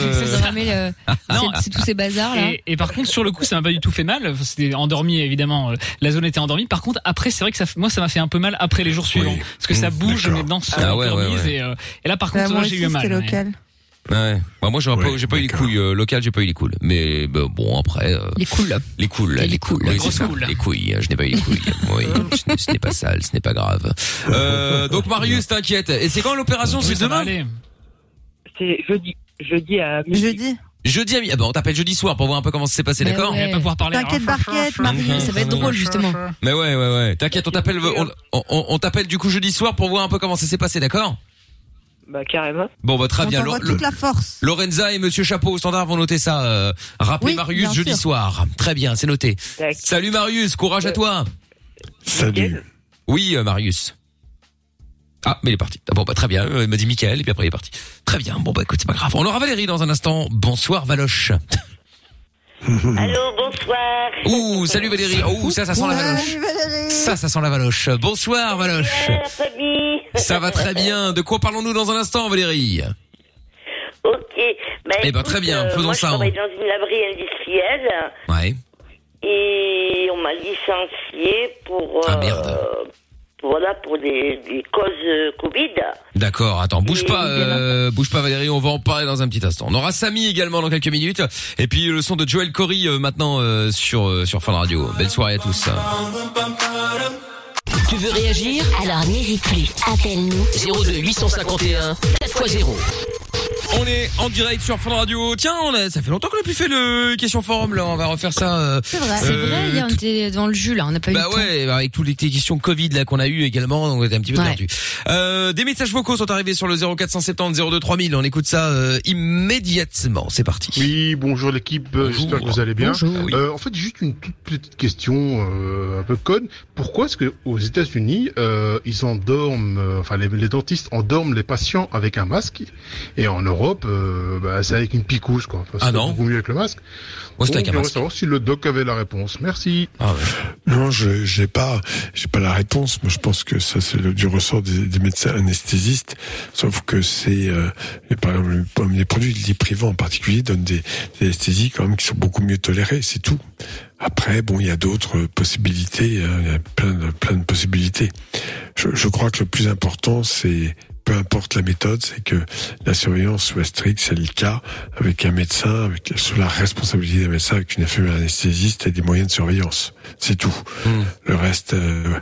le, Non, c'est- tous ces bazars là. Et, et par contre, sur le coup, ça m'a pas du tout fait mal. C'était endormi, évidemment. euh, La zone était endormie. Par contre, après, c'est vrai que ça, moi, ça m'a fait un peu mal après les jours suivants, parce que ça bouge, mes dents Ah ouais. Et, euh, et là, par Bah, contre, moi là, j'ai eu mal. local. Ouais. Bah, moi, pas, j'ai pas eu les couilles euh, locales, j'ai pas eu les couilles. Mais bah, bon, après. euh, Les couilles. Les couilles, les, les couilles, couilles, oui, les c'est ça. grosses couilles. Les couilles, je n'ai pas eu les couilles. oui, ce n'est- ce n'est pas sale, ce n'est pas grave. Euh, donc Marius, t'inquiète. Et c'est quand l'opération? C'est demain? C'est jeudi. Jeudi à midi. Jeudi. Jeudi à Ah bah on t'appelle jeudi soir pour voir un peu comment ça s'est passé, d'accord ouais. Elle va pas pouvoir parler. T'inquiète, Barquette, Marie. Ça va être drôle justement. Mais ouais, ouais, ouais. T'inquiète, on t'appelle, on, on, on t'appelle du coup jeudi soir pour voir un peu comment ça s'est passé, d'accord? Bah carrément. Bon, bah très On bien. toute la force. Lorenza et Monsieur Chapeau au standard vont noter ça. Euh, rappelez Oui, Marius jeudi sûr. soir. Très bien, c'est noté. Salut Marius, courage à toi. Salut. Oui, euh, Marius. Ah, mais il est parti. Ah, Bon, bah très bien. Euh, Il m'a dit Michael et puis après il est parti. Très bien. Bon, bah écoute, c'est pas grave. On aura Valérie dans un instant. Bonsoir Valoche. Allô, bonsoir. Ouh, salut Valérie. Ouh, ça, ça sent la Valoche. Ça, ça sent la Valoche. Bonsoir Valoche. Ça va très bien. De quoi parlons-nous dans un instant, Valérie? Ok. Bah, Eh ben, écoute, très bien, euh, faisons moi, ça, Je travaille hein. dans une laverie industrielle Ouais. et on m'a licencié pour. Ah, euh, merde. Voilà, pour des, des causes euh, Covid. D'accord, attends, bouge Et pas, euh, bouge pas Valérie, on va en parler dans un petit instant. On aura Samy également dans quelques minutes, et puis le son de Joel Corey euh, maintenant euh, sur euh, sur Fun Radio. Belle soirée à tous. Tu veux réagir? Alors n'hésite plus, appelle-nous. 02 851 4x0. On est en direct sur Fun Radio. Tiens, on a, ça fait longtemps qu'on a plus fait le question forum là. On va refaire ça. euh, C'est vrai. C'est Euh, vrai, hier on était dans le jus là, on n'a pas eu Bah le temps. ouais, avec toutes les questions Covid là qu'on a eu également, donc on était un petit peu Ouais. perdu. Euh, des messages vocaux sont arrivés sur le 0470 02 3000. On écoute ça euh, immédiatement. C'est parti. Oui, bonjour l'équipe, euh, Bonjour. j'espère que vous allez bien. Bonjour. Oui. Euh, en fait, juste une toute petite question euh, un peu conne. Pourquoi est-ce que aux États-Unis, euh, ils endorment, euh, enfin les, les dentistes endorment les patients avec un masque, et en Europe, euh, bah, c'est avec une picouse quoi. Enfin, Ah c'est non beaucoup mieux avec le masque. Moi, Donc, avec un masque. savoir si le doc avait la réponse. Merci. Ah ouais. Non, je j'ai pas j'ai pas la réponse. Moi, je pense que ça c'est du ressort des, des médecins anesthésistes. Sauf que c'est euh, les- par exemple les- les produits dits privés en particulier donnent des, des anesthésies quand même qui sont beaucoup mieux tolérées. C'est tout. Après, bon, il y a d'autres possibilités. hein, Il y a plein de plein de possibilités. Je, je crois que le plus important c'est peu importe la méthode, c'est que la surveillance soit stricte, c'est le cas, avec un médecin, avec sous la responsabilité d'un médecin, avec une infirmière anesthésiste et des moyens de surveillance. C'est tout. Le reste, euh,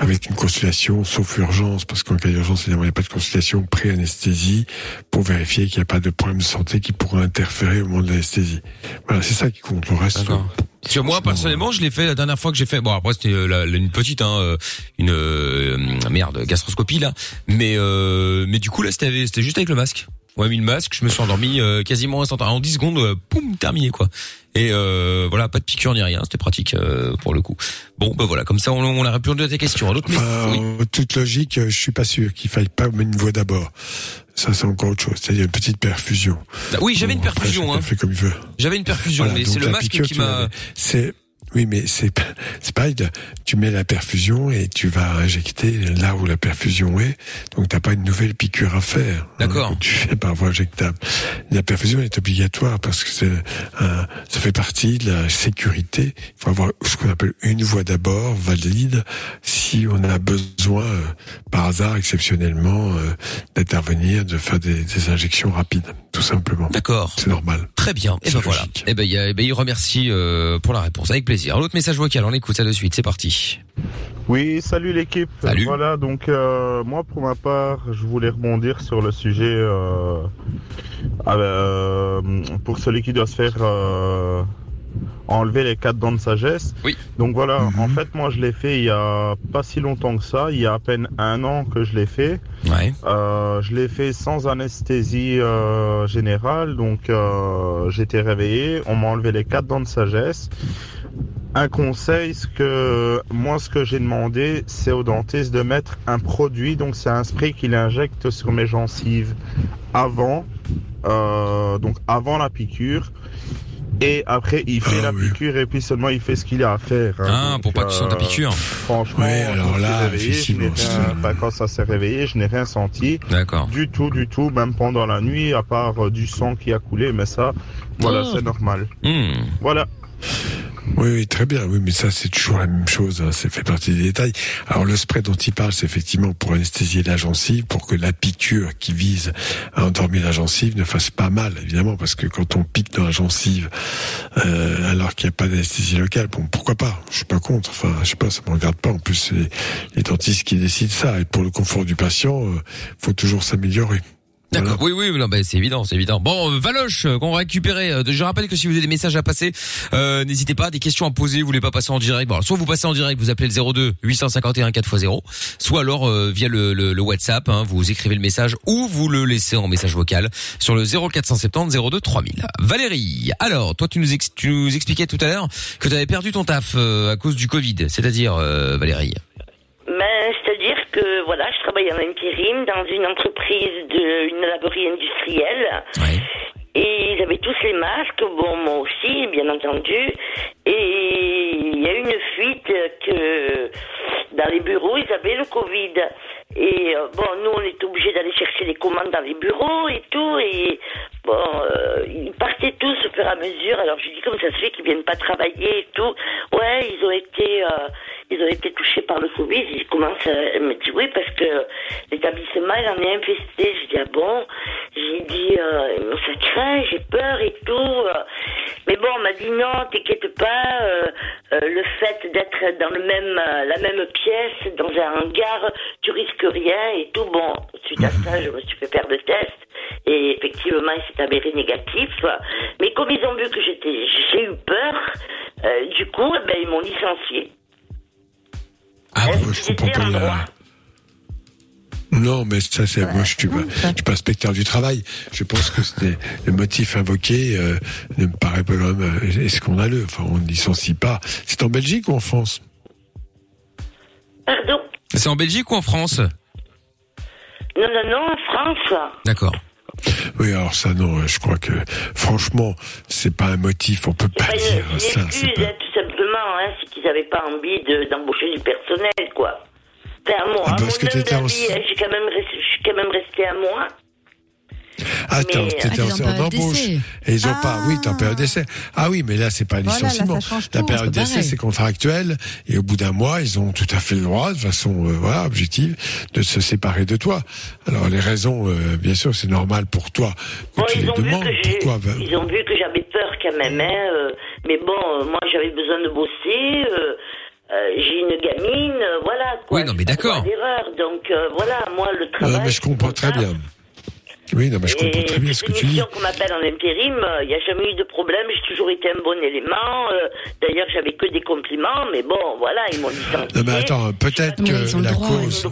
avec une consultation, sauf urgence, parce qu'en cas d'urgence, évidemment, il n'y a pas de consultation pré-anesthésie pour vérifier qu'il n'y a pas de problème de santé qui pourrait interférer au moment de l'anesthésie. Voilà, c'est ça qui compte. Le reste, Parce que moi personnellement, je l'ai fait la dernière fois que j'ai fait. Bon après c'était euh, une petite, hein, euh, une euh, merde gastroscopie là. Mais euh, mais du coup là c'était c'était juste avec le masque. On a mis le masque, je me suis endormi euh, quasiment instantanément en 10 secondes, poum terminé quoi. Et euh, voilà, pas de piqûre ni rien, c'était pratique euh, pour le coup. Bon bah voilà, comme ça on, on a répondu à tes questions. D'autres Enfin, en toute logique, je suis pas sûr qu'il faille pas mettre une voie d'abord. Ça, c'est encore autre chose. C'est-à-dire une petite perfusion. Ah Oui, j'avais une Bon, après, perfusion. chacun Hein. fait comme il veut. J'avais une perfusion, Voilà, mais c'est le masque qui m'a. C'est oui, mais c'est pareil. Tu mets la perfusion et tu vas injecter là où la perfusion est. Donc t'as pas une nouvelle piqûre à faire. D'accord. tu fais par voie injectable. La perfusion est obligatoire parce que c'est ça fait partie de la sécurité. Il faut avoir ce qu'on appelle une voie d'abord valide si on a besoin euh, par hasard exceptionnellement euh, d'intervenir, de faire des, des injections rapides, tout simplement. D'accord. C'est normal. Très bien. Et ben voilà. Et ben il y a- eh ben, il remercie euh, pour la réponse avec plaisir. L'autre message vocal, on écoute ça de suite. C'est parti. Oui, salut l'équipe. Salut. Voilà, donc euh, moi pour ma part, je voulais rebondir sur le sujet euh, euh, pour celui qui doit se faire enlever les quatre dents de sagesse. Oui. Donc voilà, en fait moi je l'ai fait il y a pas si longtemps que ça, il y a à peine un an que je l'ai fait. Ouais. Euh, je l'ai fait sans anesthésie euh, générale, donc euh, j'étais réveillé, on m'a enlevé les quatre dents de sagesse. Un conseil, ce que moi ce que j'ai demandé, c'est au dentiste de mettre un produit, donc c'est un spray qu'il injecte sur mes gencives avant, euh, donc avant la piqûre. Et après, il fait la piqûre et puis seulement il fait ce qu'il a à faire. hein. Ah, Donc, pour pas que tu sentes ta piqûre. Franchement, alors quand là, je rien- quand ça s'est réveillé, je n'ai rien senti. D'accord. Du tout, du tout, même pendant la nuit, à part euh, du sang qui a coulé, mais ça, voilà, Oh. c'est normal. Hmm. Voilà. Oui, oui, très bien. Oui, mais ça, c'est toujours la même chose. hein. Ça fait partie des détails. Alors, le spray dont il parle, c'est effectivement pour anesthésier la gencive, pour que la piqûre qui vise à endormir la gencive ne fasse pas mal, évidemment, parce que quand on pique dans la gencive, euh, alors qu'il n'y a pas d'anesthésie locale, bon, pourquoi pas? Je suis pas contre. Enfin, je sais pas, ça me regarde pas. En plus, c'est les, dentistes qui décident ça. Et pour le confort du patient, euh, faut toujours s'améliorer. D'accord. Oui, oui, non, bah, c'est évident, c'est évident. Bon, euh, Valoche, euh, qu'on va récupérer. euh, je rappelle que si vous avez des messages à passer, euh, n'hésitez pas, des questions à poser, vous voulez pas passer en direct. Bon, alors, soit vous passez en direct, vous appelez le 02 851 4x0, soit alors euh, via le, le, le WhatsApp, hein, vous écrivez le message ou vous le laissez en message vocal sur le 0470 02 3000. Valérie, alors toi tu nous, ex- tu nous expliquais tout à l'heure que tu avais perdu ton taf euh, à cause du Covid, c'est-à-dire euh, Valérie. Ben, c'est-à-dire que voilà, je travaille en intérim dans une entreprise d'une laborie industrielle. Et ils avaient tous les masques, bon moi aussi, bien entendu. Et il y a eu une fuite que dans les bureaux, ils avaient le Covid. Et euh, bon, nous, on était obligés d'aller chercher les commandes dans les bureaux et tout. Et bon, euh, ils partaient tous au fur et à mesure. Alors je dis comment ça se fait qu'ils viennent pas travailler et tout? Ouais, ils ont été, euh, ils ont été touchés par le Covid. Ils commencent, à... me dit oui parce que l'établissement il en est infesté. Je dis ah bon? J'ai dit euh, ça craint, j'ai peur et tout. Mais bon, on m'a dit non, t'inquiète pas. euh, euh, le fait d'être dans le même, euh, la même pièce, dans un hangar, tu risques rien et tout. Bon, suite à ça, je me suis fait faire le test et effectivement, il s'est avéré négatif. Mais comme ils ont vu que j'étais, j'ai eu peur, euh, du coup, eh ben, ils m'ont licencié. Ah, moi, je comprends pas la... Non, mais ça, c'est moi, je suis pas, je suis pas inspecteur du travail. Je pense que c'était le motif invoqué euh, ne me paraît pas quand même euh, scandaleux. Enfin, on ne licencie pas. C'est en Belgique ou en France? Pardon? C'est en Belgique ou en France? Non, non, non, en France. D'accord. Oui, alors ça, non. Je crois que franchement, c'est pas un motif. On peut pas dire une ça. excuse, hein, tout simplement, hein, c'est qu'ils n'avaient pas envie de- d'embaucher du personnel, quoi. Enfin, moi, Ah, à parce mon que homme t'étais en- d'avis, hein, j'ai quand même resté, je suis quand même resté un mois. Attends, Mais- t'étais Ah, en, t'es en embauche. Et ils ont pas, oui, t'es en période d'essai. Ah oui, mais là, c'est pas un Voilà, là, licenciement. ça change la tout, période d'essai, c'est contractuel. Et au bout d'un mois, ils ont tout à fait le droit, de façon, euh, voilà, objective, de se séparer de toi. Alors, les raisons, euh, bien sûr, c'est normal pour toi que Bon, tu ils les ont, vu demandes. Pourquoi Ben, ils ont vu que j'avais peur quand même, hein, euh, mais bon, euh, moi j'avais besoin de bosser, euh, euh, j'ai une gamine, euh, voilà. Quoi, Oui, non, mais d'accord. d'erreur, donc euh, voilà, moi le travail. mais je comprends très bien. Oui, non, mais je comprends très bien ce que tu dis. qu'on m'appelle en intérim, euh, il n'y a jamais eu de problème, j'ai toujours été un bon élément. euh, D'ailleurs, j'avais que des compliments, mais bon, voilà, ils m'ont licencié. Non, mais attends, peut-être que la cause.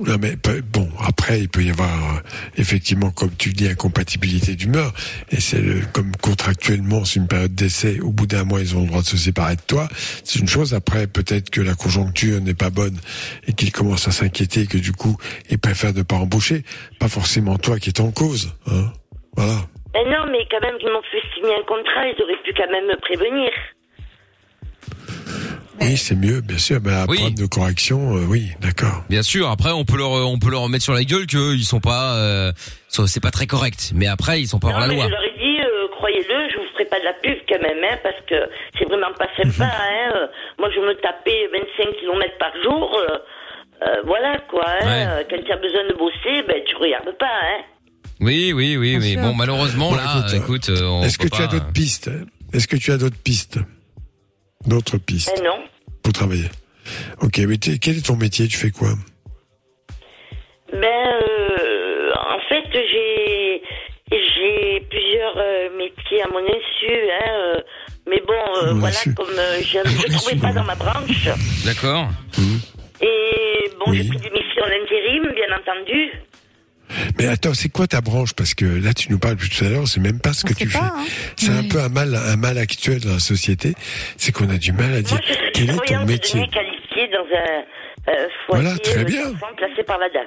Non mais bon après il peut y avoir euh, effectivement comme tu dis incompatibilité d'humeur. Et c'est comme contractuellement c'est une période d'essai au bout d'un mois ils ont le droit de se séparer de toi. C'est une chose. Après peut-être que la conjoncture n'est pas bonne et qu'ils commencent à s'inquiéter et que du coup ils préfèrent ne pas embaucher. Pas forcément toi qui est en cause hein. Voilà. Ben non, mais quand même, ils m'ont fait signer un contrat, ils auraient pu quand même me prévenir. Oui c'est mieux bien sûr mais à prendre de correction euh, oui d'accord Bien sûr. Après, on peut leur, on peut leur remettre sur la gueule qu'ils sont pas, euh, c'est pas très correct. Mais après, ils sont pas hors la loi. je leur ai dit, euh, croyez-le, je vous ferai pas de la pub quand même, hein, parce que c'est vraiment pas Mhm. sympa. hein, euh, moi, je me tapais 25 km par jour. euh, euh, voilà, quoi. Hein, Ouais. Quand tu as besoin de bosser, ben, tu regardes pas. Hein. Oui, oui, oui, mais bon, malheureusement, Bon, là, écoute, écoute, euh, est-ce que peut tu as d'autres pistes hein? Est-ce que tu as d'autres pistes? D'autres pistes? Ben non. Pour travailler. Ok mais quel est ton métier? Tu fais quoi? Ben, euh, en fait, j'ai j'ai plusieurs euh, métiers à mon insu, hein, euh, mais bon, euh, voilà, insu. comme euh, je ne trouvais pas dans ma branche, D'accord. et bon, j'ai pris des missions d'intérim, bien entendu. Mais attends, c'est quoi ta branche? Parce que là, tu nous parles depuis tout à l'heure, c'est même pas ce que tu fais. hein. C'est un peu un mal, un mal actuel dans la société, c'est qu'on a du mal à dire quel est ton métier. qualifiée dans un euh, foyer Voilà, très euh, bien. placé par la DAS.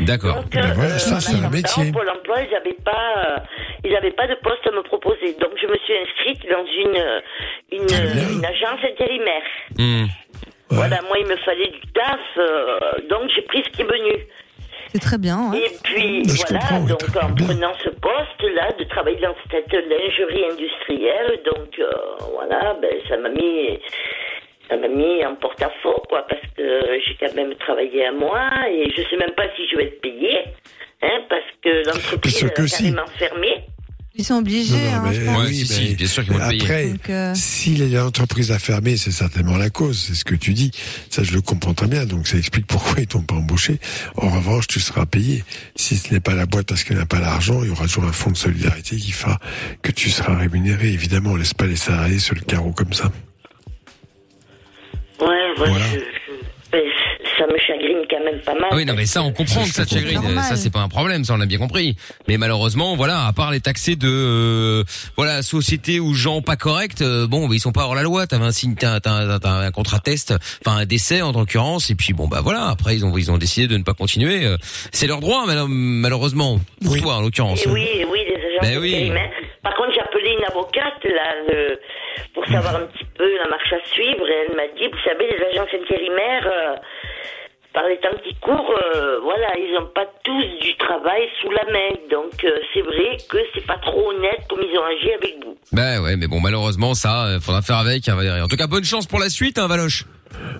D'accord. Donc, Ben voilà, euh, ça, en c'est un métier. Pôle emploi, ils n'avaient pas, euh, ils avaient pas de poste à me proposer. Donc, je me suis inscrite dans une, euh, une, euh, une agence intérimaire. Hmm. Voilà, moi, il me fallait du taf, euh, donc j'ai pris ce qui est venu. C'est très bien. Et puis, je voilà, oui, donc en bien. prenant ce poste-là, de travailler dans cette lingerie industrielle, donc euh, voilà, ben, ça m'a mis, ça m'a mis en porte-à-faux, quoi, parce que j'ai quand même travaillé à moi et je sais même pas si je vais être payé, hein, parce que l'entreprise est si. carrément fermée. Ils sont obligés. hein, je pense. oui, si, mais si, bien sûr qu'ils vont payer. Après, Donc, euh, si l'entreprise a fermé, c'est certainement la cause. C'est ce que tu dis. Ça, je le comprends très bien. Donc, ça explique pourquoi ils t'ont pas embauché. En revanche, tu seras payé. Si ce n'est pas la boîte parce qu'elle n'a pas l'argent, il y aura toujours un fonds de solidarité qui fera que tu seras rémunéré. Évidemment, on laisse pas les salariés sur le carreau comme ça. Ouais, voilà. Voilà. je- je- ça me chagrine quand même pas mal. Ah oui, non, mais ça, on comprend que ça te chagrine. normal. Ça, c'est pas un problème, ça, on l'a bien compris. Mais malheureusement, voilà, à part les taxés de, euh, voilà, sociétés ou gens pas corrects, euh, bon, bah, ils sont pas hors la loi. T'avais un signe, t'as, t'as, t'as un contrat test, enfin, un décès, en l'occurrence, et puis bon, bah, voilà. Après, ils ont, ils ont décidé de ne pas continuer. euh, C'est leur droit, mal- malheureusement. Pour toi, en l'occurrence. Et oui, et oui, les agents Ben oui. Par contre, j'ai appelé une avocate là le- pour savoir un petit peu la marche à suivre et elle m'a dit, vous savez, les agences intérimaires, euh, par les temps qui courent, euh, voilà, ils n'ont pas tous du travail sous la main. Donc euh, c'est vrai que c'est pas trop honnête comme ils ont agi avec vous. Ben ouais, mais bon, malheureusement, ça, euh, faudra faire avec, hein, Valérie. En tout cas, bonne chance pour la suite, hein, Valoche.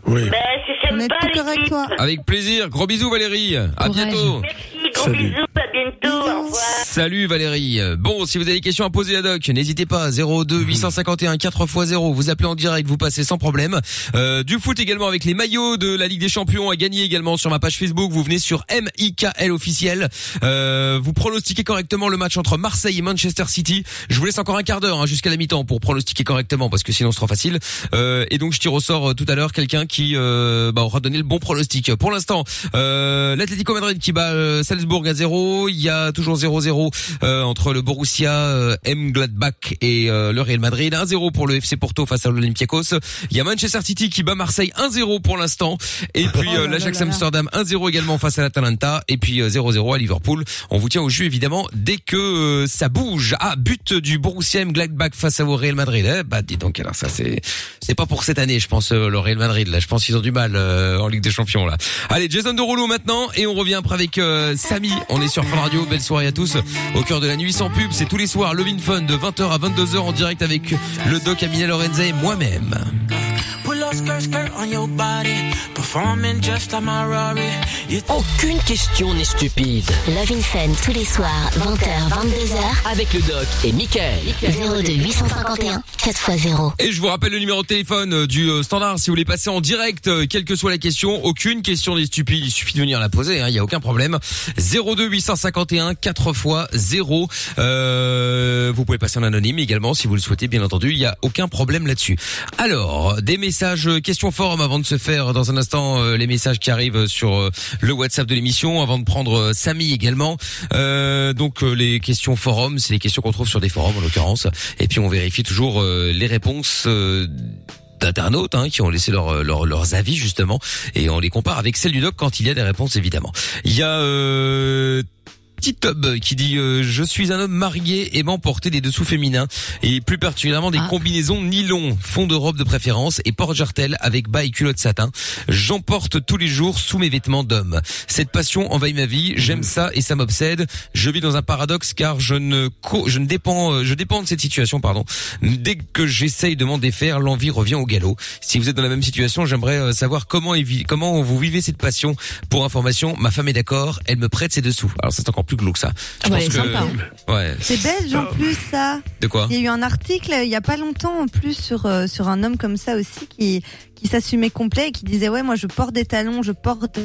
Oui. Ben c'est sympa l'équipe. Avec plaisir. Gros bisous, Valérie. À bientôt. Merci, gros bisous, à bientôt, au Salut Valérie. Bon, si vous avez des questions à poser à Doc, n'hésitez pas. 02 851 4x0. Vous appelez en direct, vous passez sans problème. Euh, du foot également avec les maillots de la Ligue des Champions à gagner également sur ma page Facebook. Vous venez sur MIKL officiel. Euh, vous pronostiquez correctement le match entre Marseille et Manchester City. Je vous laisse encore un quart d'heure hein, jusqu'à la mi-temps pour pronostiquer correctement parce que sinon ce sera facile. Euh, et donc je tire au sort tout à l'heure quelqu'un qui bah, aura donné le bon pronostic. Pour l'instant, l'Atlético Madrid qui bat Salzbourg à 0. Il y a toujours 0-0 euh, entre le Borussia euh, Mönchengladbach et euh, le Real Madrid. 1-0 pour le FC Porto face à l'Olympiakos. Il y a Manchester City qui bat Marseille 1-0 pour l'instant. Et puis euh, l'Ajax Amsterdam 1-0 également face à l'Atalanta. Et puis euh, 0-0 à Liverpool. On vous tient au jus évidemment dès que euh, ça bouge. Ah, but du Borussia Mönchengladbach face au Real Madrid. Eh, bah dis donc alors ça c'est c'est pas pour cette année je pense euh, le Real Madrid là. Je pense qu'ils ont du mal euh, en Ligue des Champions là. Allez Jason Derulo maintenant et on revient après avec euh, Samy. On est sur Fun Radio. Belle soirée tous au cœur de la nuit sans pub. C'est tous les soirs Levin Fun de 20h à 22h en direct avec le doc Amina Lorenza et moi-même. Pull up skirt, skirt on your body. Performing just like my Rari. You Aucune question n'est stupide. Love in Fun tous les soirs, 20h, 22h. Avec le doc et Mickaël. 02 851 4x0. Et je vous rappelle le numéro de téléphone euh, du euh, standard si vous voulez passer en direct, euh, quelle que soit la question, aucune question n'est stupide, il suffit de venir la poser, hein, il y a aucun problème. 02 851 4 x 0. Euh, vous pouvez passer en anonyme également si vous le souhaitez, bien entendu, il y a aucun problème là-dessus. Alors, des messages euh, questions forum avant de se faire dans un instant euh, les messages qui arrivent sur euh, le WhatsApp de l'émission, avant de prendre Samy également. Euh, donc les questions forum, c'est les questions qu'on trouve sur des forums en l'occurrence, et puis on vérifie toujours les réponses. d'internautes hein, qui ont laissé leur, leur- leurs avis justement et on les compare avec celles du doc quand il y a des réponses évidemment. Il y a euh, Titub qui dit euh, je suis un homme marié aimant porter des dessous féminins et plus particulièrement des combinaisons nylon, fond de robe de préférence et porte-jartel avec bas et culotte satin. J'en porte tous les jours sous mes vêtements d'homme. Cette passion envahit ma vie, j'aime ça et ça m'obsède. Je vis dans un paradoxe car je ne co- je ne dépends euh, je dépends de cette situation pardon. Dès que j'essaye de m'en défaire, l'envie revient au galop. Si vous êtes dans la même situation, j'aimerais euh, savoir comment comment vous vivez cette passion. Pour information, ma femme est d'accord, elle me prête ses dessous. Alors c'est encore plus glauque ça. Je Ah bah, pense elle est que sympa. ouais. C'est belge en plus ça. De quoi Il y a eu un article il y a pas longtemps en plus sur euh, sur un homme comme ça aussi qui qui s'assumait complet et qui disait ouais moi je porte des talons, je porte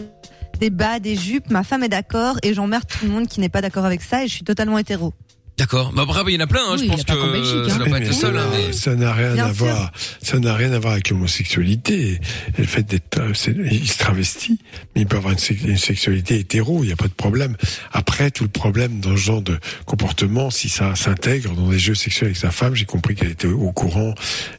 des bas, des jupes, ma femme est d'accord et j'emmerde tout le monde qui n'est pas d'accord avec ça et je suis totalement hétéro. D'accord. Bah après, il y en a plein. Hein. Oui, je pense que qu'en Belgique, ça hein. doit pas Oui, être le mais seul. ça, hein, mais- ça n'a rien Bien à sûr. voir. Ça n'a rien à voir avec l'homosexualité. Et le fait d'être, euh, c'est- il se travestit, mais il peut avoir une, sex- une sexualité hétéro. Il n'y a pas de problème. Après, tout le problème dans ce genre de comportement, si ça s'intègre dans des jeux sexuels avec sa femme, j'ai compris qu'elle était au courant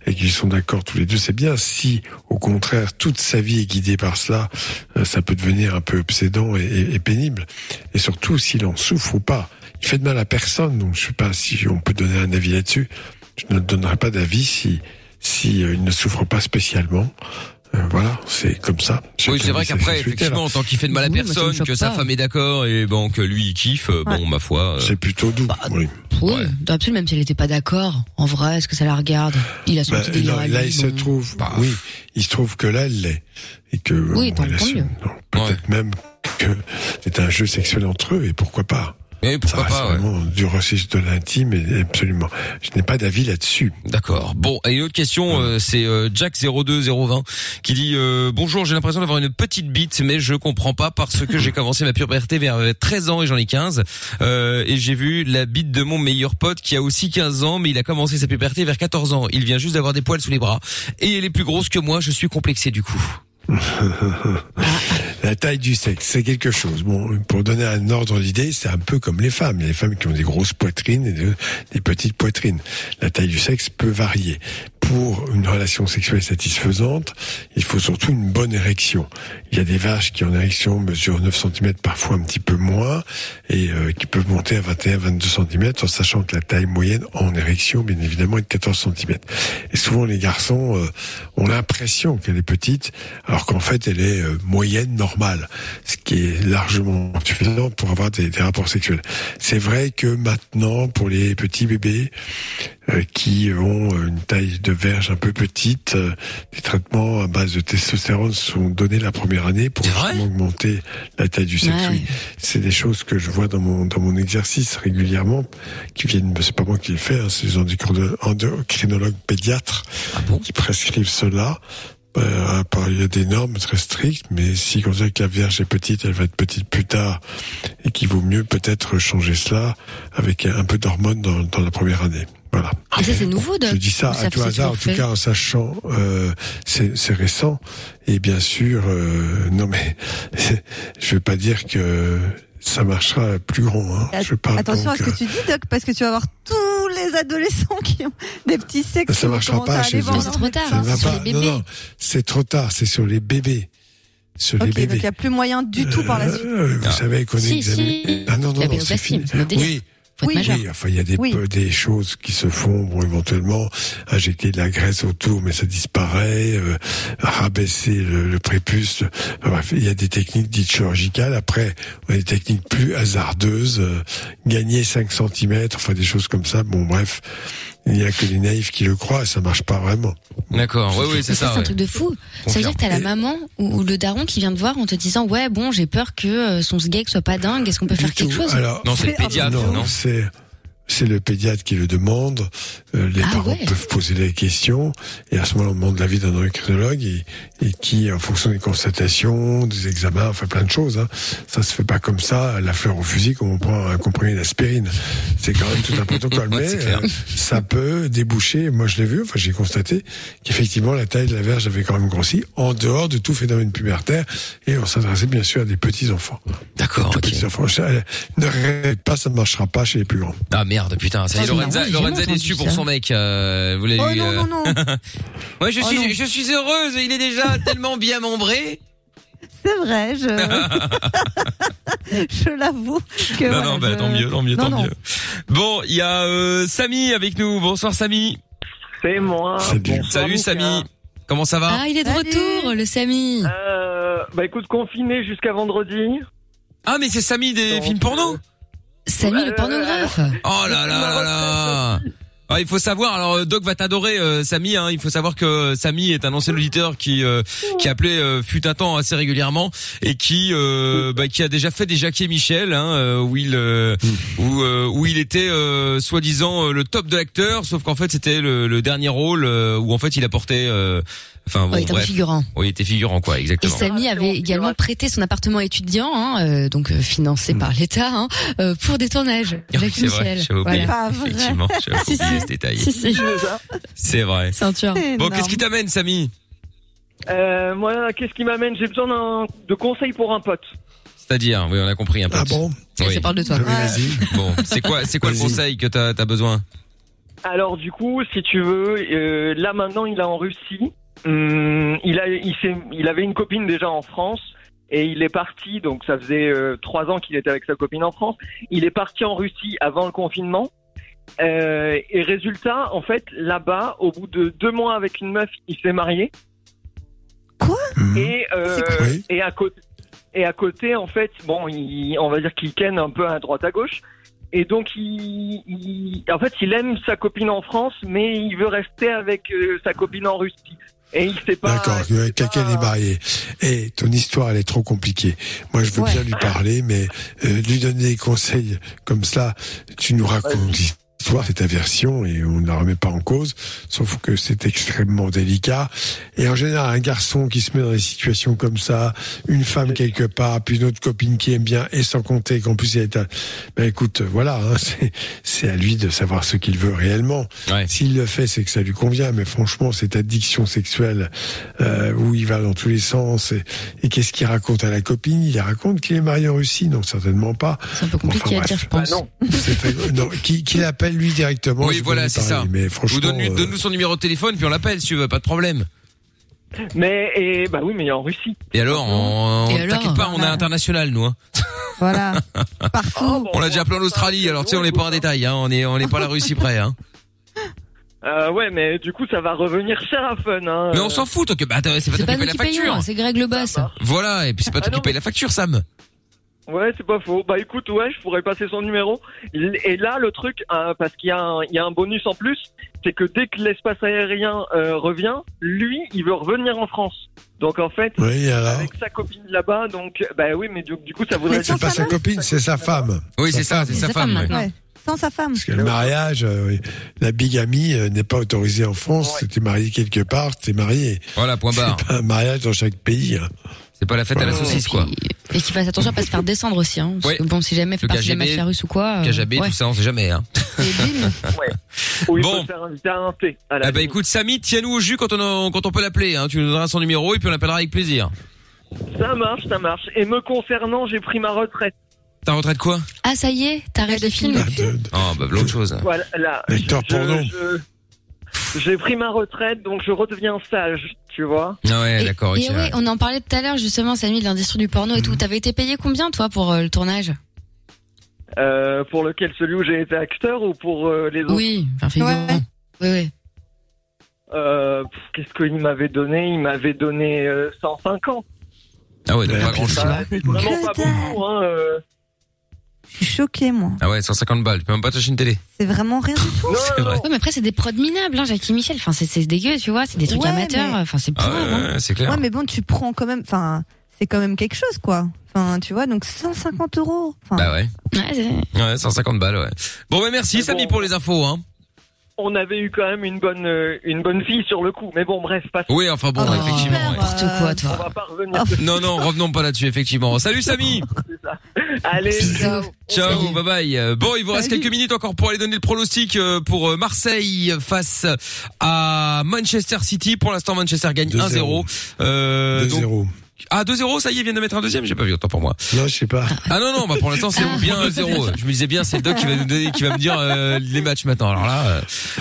et qu'ils sont d'accord tous les deux. C'est bien. Si, au contraire, toute sa vie est guidée par cela, euh, ça peut devenir un peu obsédant et, et- et pénible. Et surtout, s'il en souffre ou pas. Il fait de mal à personne, donc je sais pas si on peut donner un avis là-dessus. Je ne donnerai pas d'avis si si euh, il ne souffre pas spécialement. Euh, voilà, c'est comme ça. Oui, c'est vrai qu'après, effectivement, tant qu'il fait de mal à Oui, personne, que sa femme est d'accord et bon que lui il kiffe, euh, bon ma foi. C'est plutôt doux. oui. Oui, absolument, même si elle n'était pas d'accord. En vrai, est-ce que ça la regarde? Il a son Bah, petit délire non, à là, lui, il se trouve, oui, il se trouve que là, elle l'est. Et que, Oui, bon, tant- mieux. non, Peut-être même que c'est un jeu sexuel entre eux, et pourquoi pas. Oui, pourquoi ça reste pas, ouais. du registre de l'intime, et absolument. Je n'ai pas d'avis là-dessus. D'accord. Bon, et une autre question, euh, c'est euh, Jack02020 qui dit euh, bonjour, j'ai l'impression d'avoir une petite bite, mais je comprends pas parce que j'ai commencé ma puberté vers euh, 13 ans et j'en ai 15, euh, et j'ai vu la bite de mon meilleur pote qui a aussi 15 ans, mais il a commencé sa puberté vers 14 ans. Il vient juste d'avoir des poils sous les bras et elle est plus grosse que moi. Je suis complexé du coup. La taille du sexe, c'est quelque chose. Bon, pour donner un ordre d'idée, c'est un peu comme les femmes. Il y a des femmes qui ont des grosses poitrines et de- des petites poitrines. La taille du sexe peut varier. Pour une relation sexuelle satisfaisante, il faut surtout une bonne érection. Il y a des vaches qui en érection mesurent 9 cm, parfois un petit peu moins, et euh, qui peuvent monter à 21-22 cm, en sachant que la taille moyenne en érection, bien évidemment, est de 14 cm. Et souvent, les garçons euh, ont l'impression qu'elle est petite, alors qu'en fait, elle est euh, moyenne, normale, ce qui est largement suffisant pour avoir des, des rapports sexuels. C'est vrai que maintenant, pour les petits bébés euh, qui ont euh, une taille de verge un peu petite, euh, des traitements à base de testostérone sont donnés la première année pour augmenter la taille du sexe. Ouais. Oui. C'est des choses que je vois dans mon dans mon exercice régulièrement, qui viennent. C'est pas moi qui le fais, hein, c'est les endocrino- endocrinologues pédiatres qui prescrivent cela. Euh, il y a des normes très strictes, mais si on dit que la vierge est petite, elle va être petite plus tard, et qu'il vaut mieux peut-être changer cela avec un peu d'hormones dans, dans la première année. Voilà. Et ça, c'est nouveau, Doc Je dis ça à tout hasard, en tout cas en sachant, euh, c'est c'est récent, et bien sûr, euh, non mais je veux pas dire que ça marchera plus grand. Hein. Je parle Attention donc, à ce que tu dis, Doc, parce que tu vas avoir tous les adolescents qui ont des petits sexes. ça marchera pas à chez eux. C'est trop tard, hein, c'est sur pas. les Non, bébés. non, c'est trop tard. C'est sur les bébés. Sur les Ok, donc bébés. il n'y a plus moyen du tout par la suite. Euh, vous savez qu'on Si, examine. si. Ah non, non, non, c'est fini. c'est Oui, Faut être majeur. Oui, enfin, il y a des, peu- des choses qui se font, bon, éventuellement, injecter de la graisse autour, mais ça disparaît, euh, rabaisser le, le prépuce. Enfin, bref, il y a des techniques dites chirurgicales. Après, on a des techniques plus hasardeuses, euh, gagner 5 cm, enfin, des choses comme ça. Bon, bref, il n'y a que les naïfs qui le croient, et ça marche pas vraiment. D'accord, oui, oui, c'est ça. c'est un truc de fou. Ça veut dire que t'as la maman ou, ou le daron qui vient te voir en te disant ouais bon j'ai peur que euh, son sgeg soit pas dingue. Est-ce qu'on peut faire quelque chose? Alors, Non, c'est le pédiatre, non c'est c'est le pédiatre qui le demande. Euh, les Ah parents ouais. peuvent poser des questions et à ce moment-là, on demande l'avis d'un endocrinologue et, et qui, en fonction des constatations, des examens, enfin plein de choses. Hein, ça se fait pas comme ça, la fleur au fusil, comme on prend un comprimé d'aspirine. C'est quand même tout un protocole, Ouais, mais euh, ça peut déboucher. Moi, je l'ai vu. Enfin, j'ai constaté qu'effectivement, la taille de la verge avait quand même grossi en dehors de tout phénomène pubertaire et on s'adressait bien sûr à des petits enfants. D'accord, ok. Petits enfants. Ne rêvez pas, ça ne marchera pas chez les plus grands. Ah merde, putain, ça y est, Ah, Lorenza, jamais déçue pour son mec. Euh, vous l'avez Oh vu, non, euh, non, non. Ouais, je Oh suis, non. je suis heureuse. Il est déjà tellement bien membré. C'est vrai, je, je l'avoue. Que non, voilà, non, bah, je- tant mieux, tant mieux, Non, tant non. mieux. Bon, il y a euh, Samy avec nous. Bonsoir, Samy. C'est moi. Salut, Samy. Comment ça va Ah il est de retour le Samy. Euh, bah écoute, confiné jusqu'à vendredi. Ah, mais c'est Samy des films porno Samy le pornographe. Oh là là là là ah, il faut savoir, alors euh, Doc va t'adorer, euh, Samy. Hein, il faut savoir que Samy est un ancien auditeur qui euh, qui appelait euh, fut un temps assez régulièrement et qui euh, bah, qui a déjà fait des Jackie et Michel, hein, euh, où il euh, où euh, où il était euh, soi-disant euh, le top de l'acteur, sauf qu'en fait c'était le, le dernier rôle euh, où en fait il apportait, euh, enfin bon Ouais, il était bref, figurant. Oui, il était figurant quoi, Et exactement. Samy avait également prêté son appartement étudiant, hein, euh, donc euh, financé par l'État, hein, euh, pour des tournages. Oui, Jacques c'est vrai, j'avais oublié. Voilà. Effectivement, j'avais oublié si. ce détail. Si, si. C'est vrai. C'est un tueur. Bon, qu'est-ce qui t'amène, Samy? Euh, moi, qu'est-ce qui m'amène? J'ai besoin d'un- de conseils pour un pote. C'est-à-dire, oui, on a compris un peu. Ah bon? Oui. parle de toi. Bon, c'est quoi, c'est quoi le conseil que t'as as besoin? Alors du coup, si tu veux, euh, là maintenant, il est en Russie. Hum, il a, il, s'est- il avait une copine déjà en France et il est parti. Donc ça faisait euh, trois ans qu'il était avec sa copine en France. Il est parti en Russie avant le confinement. Euh, et résultat, en fait, là-bas, au bout de deux mois avec une meuf, il s'est marié. Quoi? Et euh, et à côté et à côté, en fait, bon, il, on va dire qu'il ken un peu à droite à gauche. Et donc, il, il- en fait, il aime sa copine en France, mais il veut rester avec euh, sa copine en Russie. Et il sait pas. D'accord, que quelqu'un est marié. Et ton histoire, elle est trop compliquée. Moi, je veux bien lui parler, mais euh, lui donner des conseils comme ça, tu nous racontes c'est ta version, et on ne la remet pas en cause, sauf que c'est extrêmement délicat. Et en général, un garçon qui se met dans des situations comme ça, une femme quelque part, puis une autre copine qui aime bien, et sans compter qu'en plus il est à... Ben écoute, voilà, hein, c'est- c'est à lui de savoir ce qu'il veut réellement. S'il le fait, c'est que ça lui convient, mais franchement, cette addiction sexuelle euh, où il va dans tous les sens, et, et qu'est-ce qu'il raconte à la copine? Il raconte qu'il est marié en Russie? Non, certainement pas. C'est un peu compliqué à dire, je pense. Très- non, qui, qui l'appelle lui directement. Oui, voilà, c'est ça. Mais Ou franchement, donne-lui- euh, donne-nous son numéro de téléphone, puis on l'appelle si tu veux, pas de problème. Mais et bah oui, mais en Russie. Et alors, on... Et alors, t'inquiète pas, on est voilà. international, nous. Hein. Voilà. Partout. On l'a déjà appelé en Australie, alors tu sais, on n'est pas en détail, hein. on est, on n'est pas à la Russie près. Hein. Euh, ouais, mais du coup, ça va revenir cher à fun. Hein. Mais on s'en fout, toi, que bah, c'est pas C'est toi pas qui nous paye qui la payons, facture. c'est Greg le boss. Voilà, et puis c'est pas toi qui paye la facture, Sam. Ouais, c'est pas faux. Bah écoute, ouais, je pourrais passer son numéro. Et là, le truc, euh, parce qu'il y, a un- il y a un bonus en plus, c'est que dès que l'espace aérien euh, revient, lui, il veut revenir en France. Donc en fait, Oui, alors avec sa copine là-bas, donc bah oui, mais du, du coup, ça voudrait c'est pas sa copine, c'est sa femme. Oui, c'est ça, femme. c'est sa femme. ouais. Ouais. Sans sa femme. Parce que le mariage, euh, oui, la bigamie euh, n'est pas autorisée en France. Si t'es marié quelque part, t'es marié. Voilà, point barre. C'est pas un mariage dans chaque pays. hein. C'est pas la fête à la saucisse, quoi. Et qu'il fasse attention à pas se faire descendre aussi. Hein, parce Ouais. que bon, si jamais fait Le partie de la mafia russe ou quoi. euh, KGB, ouais. tout ça, on sait jamais. Hein. ouais. Ou il Bon. peut faire inviter à un thé. À la Ah bah limite. écoute, Samy, tiens-nous au jus quand on, quand on peut l'appeler. Hein. Tu nous donneras son numéro et puis on l'appellera avec plaisir. Ça marche, ça marche. Et me concernant, j'ai pris ma retraite. Ta retraite quoi? Ah, ça y est, t'arrêtes les films. Oh, bah l'autre chose. Voilà, là. Lecteur je- porno. je- J'ai pris ma retraite, donc je redeviens sage, tu vois. Ah ouais, d'accord, ok. Et ouais, on en parlait tout à l'heure justement, Samy, de l'industrie du porno et tout. T'avais été payé combien toi pour euh, le tournage? Euh, pour lequel celui où j'ai été acteur ou pour euh, les autres? Oui, enfin, figurant. Oui, oui. Euh, Qu'est-ce qu'il m'avait donné? Il m'avait donné euh, 105 ans. Ah ouais, donc pas grand chose. Ça, c'est vraiment pas beaucoup. Hein, euh. Je suis choquée, moi. Ah ouais, 150 balles. Tu peux même pas t'acheter une télé. C'est vraiment rien du tout. C'est vrai. Ouais, mais après, c'est des prods minables, hein, Jackie Michel. Enfin, c'est, c'est dégueu, tu vois. C'est des trucs Ouais, amateurs. mais- Enfin, c'est Ah ouais, hein. ouais, c'est clair. Ouais, mais bon, tu prends quand même. Enfin, c'est quand même quelque chose, quoi. Enfin, tu vois, donc 150 euros. Enfin, Bah ouais. Ouais, c'est- Ouais, 150 balles, ouais. Bon, bah merci, Samy, bon. pour les infos, hein. On avait eu quand même une bonne, euh, une bonne fille sur le coup. Mais bon, bref, pas Oui, enfin bon, Oh, effectivement. ouais. N'importe quoi, On toi. va pas revenir. Non, non, revenons pas là-dessus, effectivement. Salut, Samy! Allez, ciao. Ciao, bye bye. Euh, Bon, il vous reste Salut. quelques minutes encore pour aller donner le pronostic euh, pour Marseille face à Manchester City. Pour l'instant, Manchester gagne 1-0. Euh, donc- 2-0. Ah, 2-0, ça y est, ils viennent de mettre un deuxième, j'ai pas vu, autant pour moi. Non, je sais pas. Ah non, non, bah pour l'instant, c'est bien 1-0. Je me disais bien, c'est le doc qui va nous donner, qui va me dire euh, les matchs maintenant. Alors là, euh,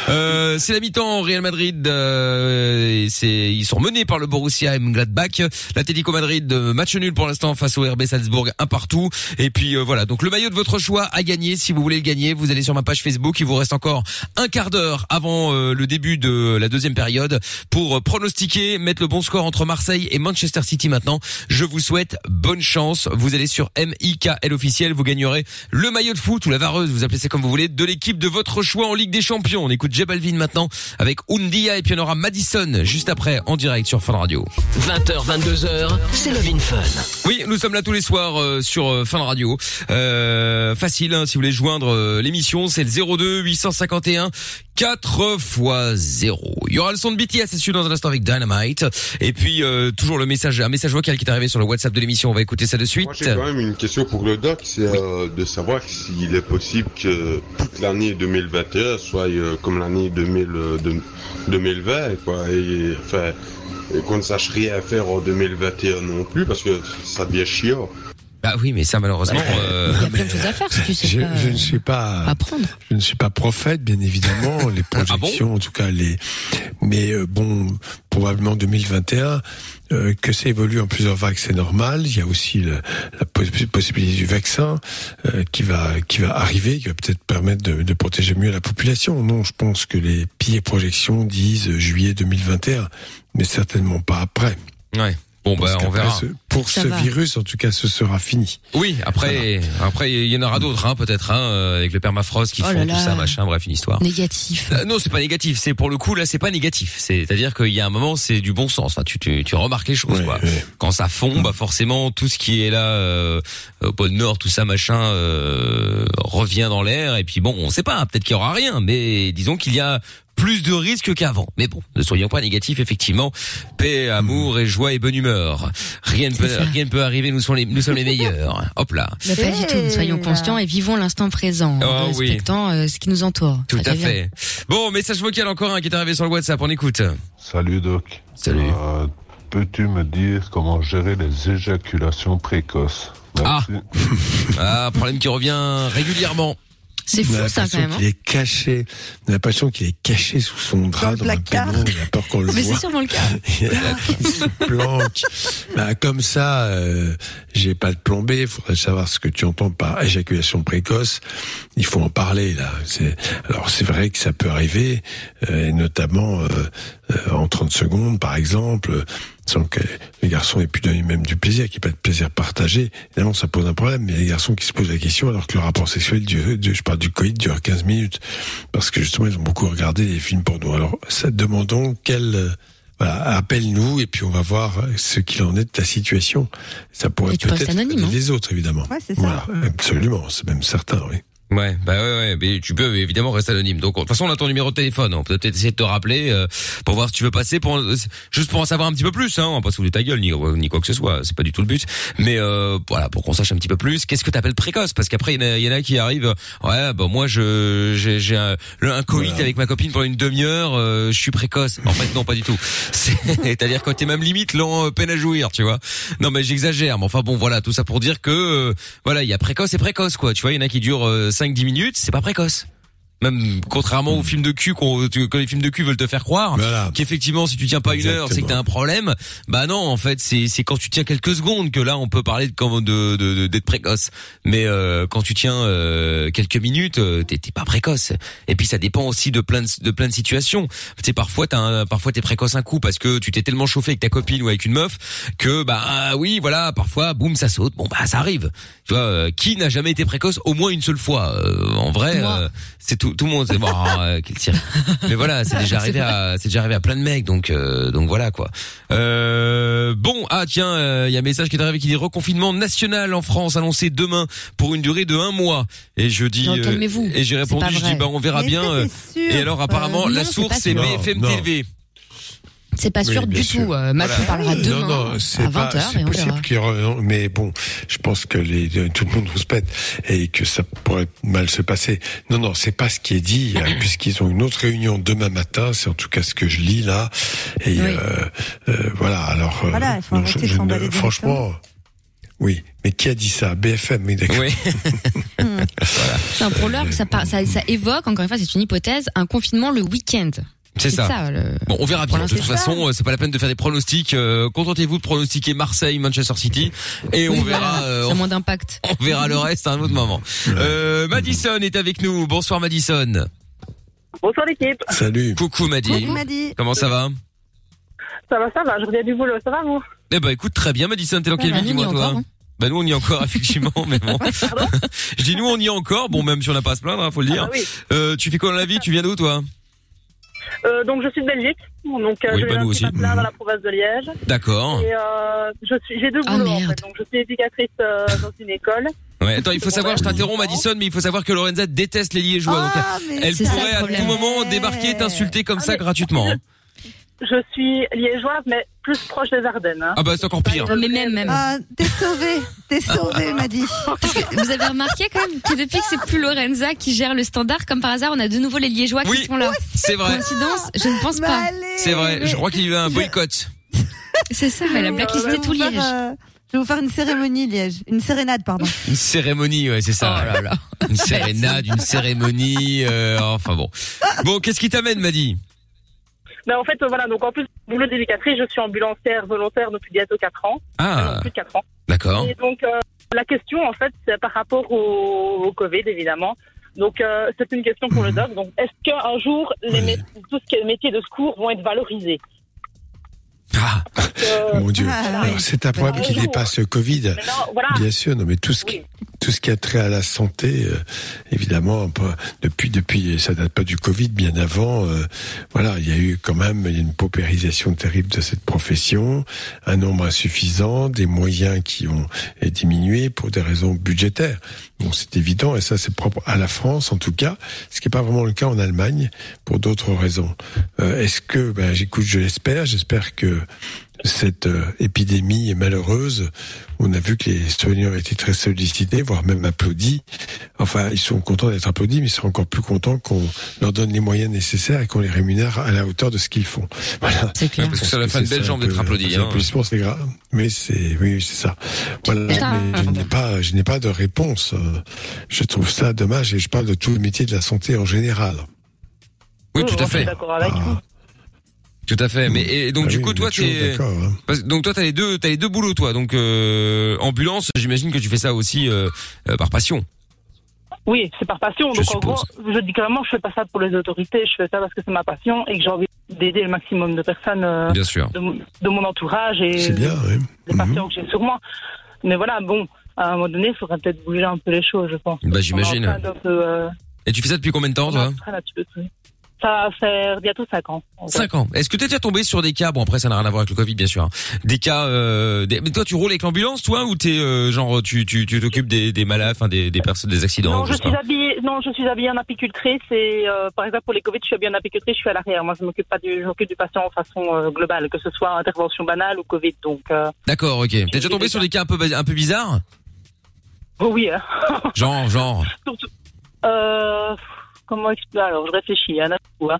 euh, c'est la mi-temps, Real Madrid, euh, c'est, ils sont menés par le Borussia Mönchengladbach. L'Atlético Madrid, euh, match nul pour l'instant face au RB Salzbourg, un partout. Et puis euh, voilà, donc le maillot de votre choix à gagner. Si vous voulez le gagner, vous allez sur ma page Facebook. Il vous reste encore un quart d'heure avant euh, le début de la deuxième période pour pronostiquer, mettre le bon score entre Marseille et Manchester City maintenant. Je vous souhaite bonne chance. Vous allez sur MIKL officiel, vous gagnerez le maillot de foot ou la vareuse, vous appelez ça comme vous voulez, de l'équipe de votre choix en Ligue des Champions. On écoute J Balvin maintenant avec Undia et puis on aura Madison juste après en direct sur Fun Radio. 20h, 22h, c'est Love Fun. Oui, nous sommes là tous les soirs euh, sur euh, Fun Radio. Euh, facile, hein, si vous voulez joindre l'émission, c'est le 02 851 4 x 0. Il y aura le son de BTS, c'est sûr, dans un instant avec Dynamite. Et puis, euh, toujours le message, un message vocal qui est arrivé sur le WhatsApp de l'émission. On va écouter ça de suite. Moi, j'ai quand même une question pour le doc, c'est euh, de savoir s'il est possible que toute l'année 2021 soit euh, comme l'année 2000, euh, de- 2020, quoi, et, enfin, et qu'on ne sache rien faire en 2021 non plus, parce que ça devient chiant. Bah oui, mais ça malheureusement. euh, Il y a plein de choses à faire si tu sais Je, pas. je ne suis pas. Apprendre. Je ne suis pas prophète, bien évidemment. Les Ah projections, en tout cas les. Mais euh, bon, probablement 2021. euh, que ça évolue en plusieurs vagues, c'est normal. Il y a aussi le- la poss- possibilité du vaccin euh, qui va qui va arriver, qui va peut-être permettre de, de protéger mieux la population. Non, je pense que les pires projections disent juillet 2021, mais certainement pas après. Ouais. Bon, bah, Parce on verra. ce- pour Ça ce va. virus, en tout cas, ce sera fini. Oui, après, après, il y en aura d'autres, hein, peut-être, hein, euh, avec le permafrost qui Oh font là tout là. ça, machin, bref, une histoire. Négatif. Euh, non, c'est pas négatif. C'est pour le coup là, c'est pas négatif. C'est-à-dire qu'il y a un moment, c'est du bon sens. Enfin, tu, tu, tu remarques les choses. Ouais, quoi. ouais. Quand ça fond, bah forcément, tout ce qui est là euh, au pôle Nord, tout ça, machin, euh, revient dans l'air. Et puis bon, on sait pas. Peut-être qu'il y aura rien, mais disons qu'il y a plus de risques qu'avant. Mais bon, ne soyons pas négatifs, effectivement. Paix, amour et joie et bonne humeur. Rien ne peut, ça. rien ne peut arriver. Nous sommes les, nous sommes les meilleurs. Hop là. Mais pas du tout. Soyons conscients et vivons l'instant présent, Oh en oui. respectant euh, ce qui nous entoure. Tout Ça à bien. fait. Bon, message vocal encore un qui est arrivé sur le WhatsApp. On écoute. Salut Doc. Salut. Euh, Peux-tu me dire comment gérer les éjaculations précoces? Ah. Merci. Ah, problème qui revient régulièrement. C'est On fou ça quand même. hein. qu'il est caché. On a l'impression qu'il est caché sous son drap dans, un pénombre. Il a peur qu'on le Mais voit. c'est sûrement le cas. il se planque. Bah, comme ça, euh, j'ai pas de plombé. Il faudrait savoir ce que tu entends par éjaculation précoce. Il faut en parler là. Alors c'est vrai que ça peut arriver, euh, et notamment euh, euh, en 30 secondes, par exemple, sans que les garçons aient pu donner même du plaisir, qu'il n'y ait pas de plaisir partagé. Évidemment, ça pose un problème. Mais il y a les garçons qui se posent la question alors que le rapport sexuel, dure, dure- je parle du coït, dure 15 minutes, parce que justement ils ont beaucoup regardé les films porno. Alors, ça demandons quel euh, voilà, appelle-nous et puis on va voir ce qu'il en est de ta situation. Ça pourrait peut-être hein. les autres, évidemment. Ouais, c'est ça. Voilà, absolument, c'est même certain, oui. Ouais, bah ouais, ouais, mais tu peux évidemment rester anonyme. Donc de toute façon, on a ton numéro de téléphone. On peut peut-être essayer de te rappeler euh, pour voir si tu veux passer, pour juste pour en savoir un petit peu plus. Hein. On va pas se ta gueule ni, ni quoi que ce soit. C'est pas du tout le but. Mais euh, voilà, pour qu'on sache un petit peu plus. Qu'est-ce que t'appelles précoce? Parce qu'après, il y, en a- il y en a qui arrivent. Ouais, bah moi, je j'ai un, un coït avec ma copine pendant une demi-heure. euh, je suis précoce. En fait, non, pas du tout. C'est- C'est-à-dire quand t'es même limite lent, euh, peine à jouir, tu vois. Non, mais j'exagère. Mais enfin bon, voilà, tout ça pour dire que euh, voilà, il y a précoce et précoce, quoi. Tu vois, il y en a qui durent 5-10 minutes, c'est pas précoce. Même contrairement aux films de cul qu'on, que les films de cul veulent te faire croire qu'effectivement si tu tiens pas une heure c'est que t'as un problème. Bah non en fait c'est c'est quand tu tiens quelques secondes que là on peut parler de comme de de- de- d'être précoce. Mais euh, quand tu tiens euh, quelques minutes euh, t'es pas précoce. Et puis ça dépend aussi de plein de, de plein de situations. Tu sais parfois t'as un- parfois t'es précoce un coup parce que tu t'es tellement chauffé avec ta copine ou avec une meuf que bah ah, oui voilà parfois boum ça saute. Bon bah ça arrive. Tu vois euh, qui n'a jamais été précoce au moins une seule fois. Euh, en vrai euh, c'est tout tout le monde c'est bon euh, quel tir. Mais voilà c'est déjà arrivé à c'est déjà arrivé à plein de mecs donc euh, donc voilà quoi. Euh, bon ah tiens euh, il y a un message qui est arrivé qui dit reconfinement national en France annoncé demain pour une durée de un mois et je dis Non, euh, calmez-vous. et j'ai répondu pas je vrai. dis bah on verra Mais bien euh, sûr et alors apparemment Euh, la source c'est. BFM. TV. C'est pas sûr Oui, du sûr. tout. Euh, Macron parlera demain Non, non, à c'est pas, 20h c'est possible qu'il re- mais bon, je pense que les, tout le monde vous se pète et que ça pourrait mal se passer. Non, non, c'est pas ce qui est dit, euh, puisqu'ils ont une autre réunion demain matin, c'est en tout cas ce que je lis là. Et euh, euh, voilà, alors, euh, Voilà, il faut non, je- je ne- franchement, oui, mais qui a dit ça? BFM, mais d'accord. Oui. L'heure, ça, par- ça, ça évoque, encore une fois, c'est une hypothèse, un confinement le week-end. C'est ça. le- Bon, on verra bien. De toute façon, euh, c'est pas la peine de faire des pronostics. Euh, Contentez-vous de pronostiquer Marseille, Manchester City, et Oui, on verra. euh, ça on, moins d'impact. on verra le reste à un autre moment. Euh, Madison est avec nous. Bonsoir Madison. Bonsoir l'équipe. Salut. Coucou Madi. Coucou, Madi. Comment ça va Ça va, ça va, je reviens du boulot, ça va vous Eh ben écoute très bien Madison. T'es dans Ça quelle va, ville dis-moi toi encore, hein. Bah nous on y est encore effectivement, mais bon. je dis nous on y est encore. Bon même si on n'a pas à se plaindre, hein, faut le dire. Ah bah oui. euh, tu fais quoi dans la vie? Tu viens d'où toi? Euh, Donc je suis de Belgique, donc euh, Oui, je bah, viens nous aussi. patelin dans la province de Liège. D'accord. Et euh, je suis, j'ai deux Ah, boulots en fait, donc je suis éducatrice euh, dans une école. Ouais, attends, il faut savoir, je t'interromps Madison, mais il faut savoir que Lorenza déteste les Liégeois. donc Ah, elle- mais elle pourrait à tout moment débarquer et t'insulter comme Ah, ça mais- gratuitement. hein. Je suis liégeoise, mais plus proche des Ardennes. hein. Ah bah c'est encore pire. Mais même, même. Ah, t'es sauvé, t'es sauvé, m'a dit. Parce que vous avez remarqué quand même que depuis que c'est plus Lorenza qui gère le standard, comme par hasard, on a de nouveau les Liégeois Oui, qui sont là. c'est vrai. Coïncidence Je ne pense Bah, pas. C'est vrai, je crois qu'il y a eu un boycott. C'est ça, elle a blacklisté tout faire, Liège. euh, je vais vous faire une cérémonie, Liège. Une sérénade, pardon. Une cérémonie, ouais, c'est ça. Oh là là. Une sérénade, une cérémonie, euh, enfin bon. Bon, qu'est-ce qui t'amène, Madi Ben, en fait, euh, voilà, donc en plus du boulot d'éducatrice, je suis ambulancière volontaire depuis bientôt 4 ans. Ah. Plus de 4 ans. D'accord. Et donc, euh, la question, en fait, c'est par rapport au, au Covid, évidemment. Donc, euh, c'est une question pour le Mhm. doc. Donc, est-ce qu'un jour, les mé- tout ce qui est métier de secours vont être valorisés? Euh, Mon Dieu. Alors, c'est un problème qui dépasse le Covid. Mais non, voilà. Bien sûr, non, mais tout ce qui, tout ce qui a trait à la santé, euh, évidemment, depuis, depuis, ça date pas du Covid, bien avant. euh, voilà, il y a eu quand même une paupérisation terrible de cette profession, un nombre insuffisant, des moyens qui ont diminué pour des raisons budgétaires. Bon, c'est évident, et ça, c'est propre à la France, en tout cas, ce qui n'est pas vraiment le cas en Allemagne, pour d'autres raisons. Euh, Est-ce que, ben, j'écoute, je l'espère, j'espère que cette euh, épidémie est malheureuse. On a vu que les soignants ont été très sollicités, voire même applaudis. Enfin, ils sont contents d'être applaudis, mais ils sont encore plus contents qu'on leur donne les moyens nécessaires et qu'on les rémunère à la hauteur de ce qu'ils font. Voilà. C'est clair. Parce que ça leur fait une belle jambe d'être applaudi, hein. applaudissements, c'est grave. Mais c'est, oui, c'est ça. Voilà. Mais je n'ai pas, je n'ai pas de réponse. Je trouve ça dommage et je parle de tout le métier de la santé en général. Oui, tout à Je suis fait. d'accord avec Ah. Tout à fait. Mais et donc Ah du oui, coup, toi, t'es d'accord, hein. Donc toi, t'as les deux, t'as les deux boulots, toi. Donc euh, ambulance, j'imagine que tu fais ça aussi euh, euh, par passion. Oui, c'est par passion. Je Donc, en gros, je dis clairement, je fais pas ça pour les autorités. Je fais ça parce que c'est ma passion et que j'ai envie d'aider le maximum de personnes euh, Bien sûr. de, mon- de mon entourage et C'est bien, oui. des patients que j'ai sur moi. Mais voilà, bon, à un moment donné, il faudrait peut-être bouger un peu les choses, je pense. Bah, j'imagine. Euh, Et tu fais ça depuis combien de temps, toi Ça va faire bientôt 5 ans. en fait. 5 ans. Est-ce que t'es déjà tombé sur des cas Bon après ça n'a rien à voir avec le Covid bien sûr. hein. Des cas. Euh, des- Mais toi tu roules avec l'ambulance toi ou t'es euh, genre tu tu tu t'occupes des des malades, enfin des des personnes des accidents. Non, je suis habillée, non, je suis habillée en apicultrice et, euh, par exemple, pour les Covid, je suis habillée en apicultrice, je suis à l'arrière. Moi, je m'occupe pas du, je m'occupe du patient en façon globale, que ce soit intervention banale ou Covid, donc, D'accord, ok. T'es déjà tombé sur des cas un peu un peu bizarres? Oh oui, hein. Genre genre Surtout- euh, comment expliquer Alors, je réfléchis, d'un coup, hein.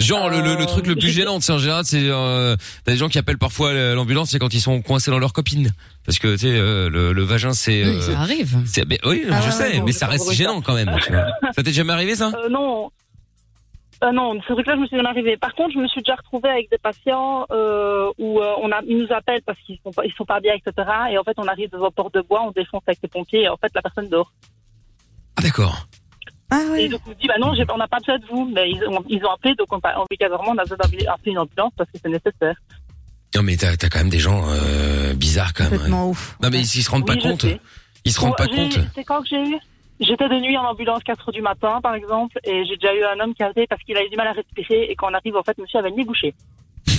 Genre le, le, le truc le plus gênant, c'est en général, c'est euh, t'as des gens qui appellent parfois l'ambulance, c'est quand ils sont coincés dans leur copine, parce que tu sais euh, le, le vagin c'est. Oui, ça arrive. c'est- mais oui, Ah je ouais, sais, mais ça reste gênant quand même. tu vois. Ça t'est jamais arrivé ça? Euh, non. Euh, non, ce truc-là, je me suis jamais arrivé. Par contre, je me suis déjà retrouvée avec des patients euh, où euh, on a, ils nous appellent parce qu'ils sont pas, ils sont pas bien, etc. Et en fait, on arrive devant Porte de Bois, on défonce avec les pompiers, et en fait, la personne dort. Ah d'accord. Et donc, on dit, bah non, on n'a pas besoin de vous. Mais ils ont, ils ont appelé, donc on, obligatoirement, on a besoin d'appeler une ambulance parce que c'est nécessaire. Non mais t'as quand même des gens euh, bizarres quand même. Complètement hein. ouf. Non mais ils, ils se rendent Oui, pas compte. sais. Ils se rendent pas compte. C'est quand que j'ai eu? J'étais de nuit en ambulance 4 heures du matin, par exemple, et j'ai déjà eu un homme qui avait parce qu'il avait du mal à respirer, et quand on arrive, en fait, monsieur avait le nez bouché.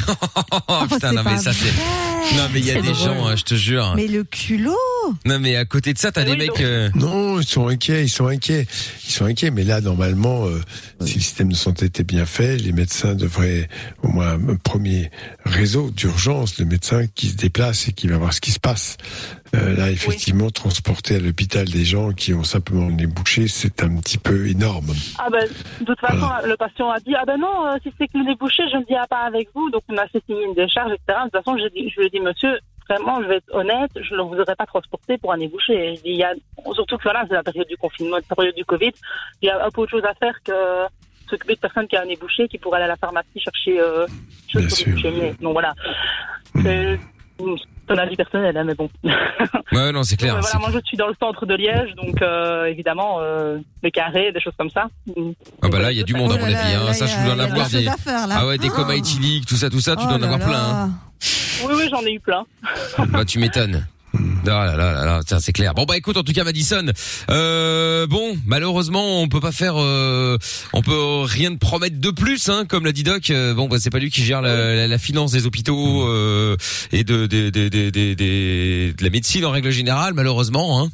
Oh putain, non mais ça c'est. Non mais il y a des drôle. gens, hein, je te jure. Mais le culot Non mais à côté de ça, t'as des mecs. euh, Non, ils sont inquiets, ils sont inquiets, ils sont inquiets. Mais là, normalement, euh, si le système de santé était bien fait, les médecins devraient au moins un premier réseau d'urgence, le médecin qui se déplace et qui va voir ce qui se passe. Euh, là, effectivement, transporter à l'hôpital des gens qui ont simplement le nez bouché, c'est un petit peu énorme. Ah ben, de toute façon, le patient a dit, ah ben non, euh, si c'est que le nez bouché, je ne viens pas avec vous, donc on a fait signer une décharge, etc. De toute façon, je, je lui ai dit, monsieur, vraiment, je vais être honnête, je ne vous aurais pas transporté pour un nez bouché. Il y a, surtout que voilà, c'est la période du confinement, la période du Covid, il y a un peu autre chose à faire que s'occuper de personnes qui ont un nez bouché, qui pourraient aller à la pharmacie chercher euh, choses pour. Donc voilà. C'est ton avis personnel, hein, mais bon. Ouais non c'est clair. Voilà, moi je suis dans le centre de Liège, donc euh, évidemment euh, le carré, des choses comme ça. Ah bah là il y a du monde à Oh mon avis. là, Hein. là, Ça je dois en avoir des faire. Ah ouais des Oh. comas éthyliques, tout ça tout ça, tu Oh dois en avoir là. plein. hein. Oui, oui, j'en ai eu plein. Bah tu m'étonnes. Ah là là là là, tiens, c'est clair. Bon bah écoute, en tout cas Madison, euh, bon malheureusement on peut pas faire, euh, on peut rien de promettre de plus, hein, comme l'a dit Doc. Euh, bon bah c'est pas lui qui gère la, la- la finance des hôpitaux euh, et de, de, de, de, de- de- de la médecine en règle générale, malheureusement. Hein.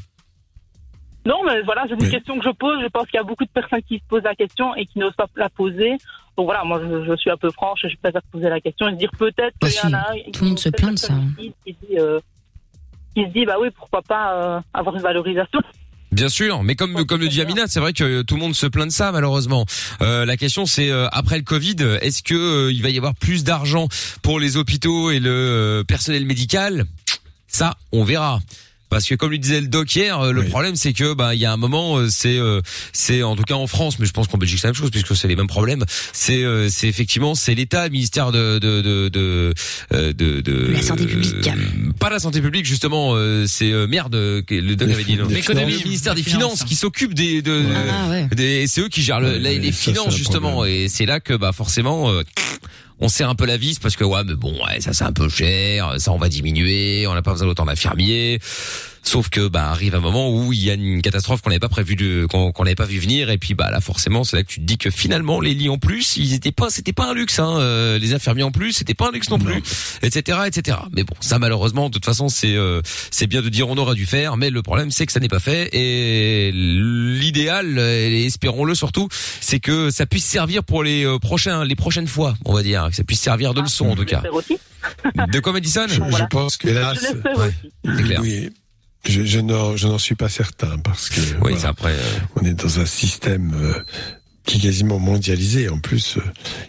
Non, mais voilà, c'est une question que je pose. Je pense qu'il y a beaucoup de personnes qui se posent la question et qui n'osent pas la poser. Donc voilà, moi je, je suis un peu franche je préfère poser la question et se dire peut-être qu'il y en a un. Tout le monde se plaint de ça. Qui, qui dit, euh, qui se dit, bah oui, pourquoi pas euh, avoir une valorisation. Bien sûr, mais comme comme le dit Amina, c'est vrai que tout le monde se plaint de ça malheureusement. Euh, la question c'est euh, après le Covid, est-ce que euh, il va y avoir plus d'argent pour les hôpitaux et le personnel médical? Ça, on verra. Parce que comme le disait le doc hier, euh, le problème c'est que bah il y a un moment euh, c'est euh, c'est en tout cas en France, mais je pense qu'en Belgique c'est la même chose puisque c'est les mêmes problèmes. C'est euh, c'est effectivement c'est l'État, le ministère de de de de, euh, de, de- La santé publique. euh, pas la santé publique justement, euh, c'est euh, merde euh, le doc avait dit. non. L'économie, finances. le ministère des Des finances, finances. qui s'occupe des de Ah, ouais. des c'est eux qui gèrent le- les, ça, finances justement et c'est là que bah forcément euh, on serre un peu la vis parce que ouais mais bon ouais ça c'est un peu cher ça on va diminuer on n'a pas besoin d'autant d'infirmiers sauf que bah arrive un moment où il y a une catastrophe qu'on n'avait pas prévu de qu'on qu'on n'avait pas vu venir. Et puis bah là forcément c'est là que tu te dis que finalement les lits en plus ils étaient pas c'était pas un luxe hein. Euh, les infirmiers en plus c'était pas un luxe non plus etc etc mais bon ça malheureusement de toute façon c'est euh, c'est bien de dire on aurait dû faire mais le problème c'est que ça n'est pas fait. Et l'idéal et espérons-le surtout c'est que ça puisse servir pour les euh, prochains les prochaines fois on va dire. Que ça puisse servir de leçon en tout cas. aussi. de quoi Madison? Je, je pense que là, clair. oui, je, je n'en je n'en suis pas certain parce que oui voilà, c'est après euh, on est dans un système euh, qui est quasiment mondialisé en plus, euh,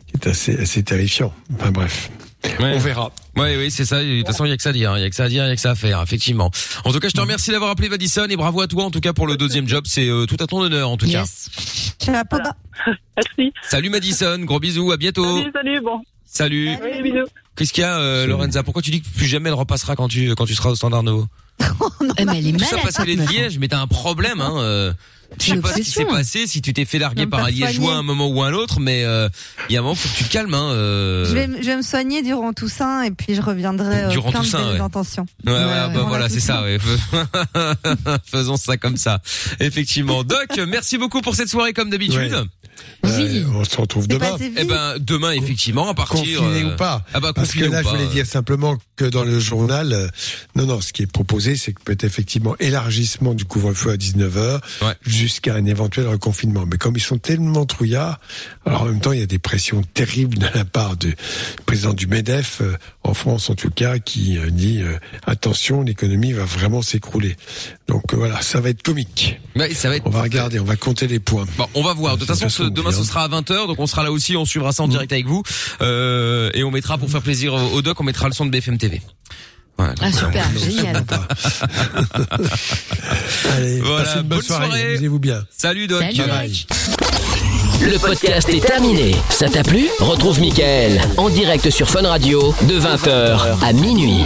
qui est assez assez terrifiant. Enfin bref, Ouais. on verra. Oui, oui, c'est ça. De toute façon, il y a que ça à dire. Il y a que ça à dire, il y a que ça à faire, effectivement. En tout cas, je te remercie d'avoir appelé Madison et bravo à toi, en tout cas, pour le deuxième job. C'est euh, tout à ton honneur, en tout cas. Chapeau bas. Merci. Salut Madison, gros bisous, à bientôt. Salut, salut, bon. Salut. Oui, bisous. Qu'est-ce qu'il y a, euh, Lorenza Pourquoi tu dis que plus jamais elle repassera quand tu quand tu seras au Standard Nouveau Eh, mais elle est Tout ça malade. parce qu'elle est de Liège, mais t'as un problème, hein. Euh, je sais pas ce qui s'est passé, si tu t'es fait larguer par un Liégeois à un moment ou un autre, mais euh, il y a un moment, faut que tu te calmes, hein. euh. Je vais, me- je vais me soigner durant Toussaint et puis je reviendrai euh, Durant plein Toussaint, de ouais. intentions. Ouais, ouais, Ouais, bah ouais. voilà, Voilà, c'est ça, ouais. Faisons ça comme ça. Effectivement. Doc, merci beaucoup pour cette soirée comme d'habitude. Ouais. Euh, on se retrouve demain. Eh ben, demain, effectivement, à partir. Confiné euh, ou pas Ah bah, Parce que là, je voulais euh. dire simplement que dans le journal, euh, non, non, ce qui est proposé, c'est que peut-être effectivement élargissement du couvre-feu à 19h, jusqu'à un éventuel reconfinement. Mais comme ils sont tellement trouillards, alors en même temps, il y a des pressions terribles de la part du président du MEDEF, euh, en France en tout cas, qui euh, dit euh, attention, l'économie va vraiment s'écrouler. Donc euh, voilà, ça va être comique. Ouais, ça va être... On va regarder, on va compter les points. Bon, on va voir. De toute façon, ce- demain ce sera à 20h, donc on sera là aussi, on suivra ça en direct avec vous. Euh, et on mettra, pour faire plaisir au doc, on mettra le son de BFM TV. Voilà, Ah super, génial. Allez, Voilà, passez une bonne, bonne soirée, soirée. amusez-vous bien. Salut Doc. Salut, Bye bye. Le podcast est terminé. Ça t'a plu? Retrouve Mickaël en direct sur Fun Radio de 20h à minuit.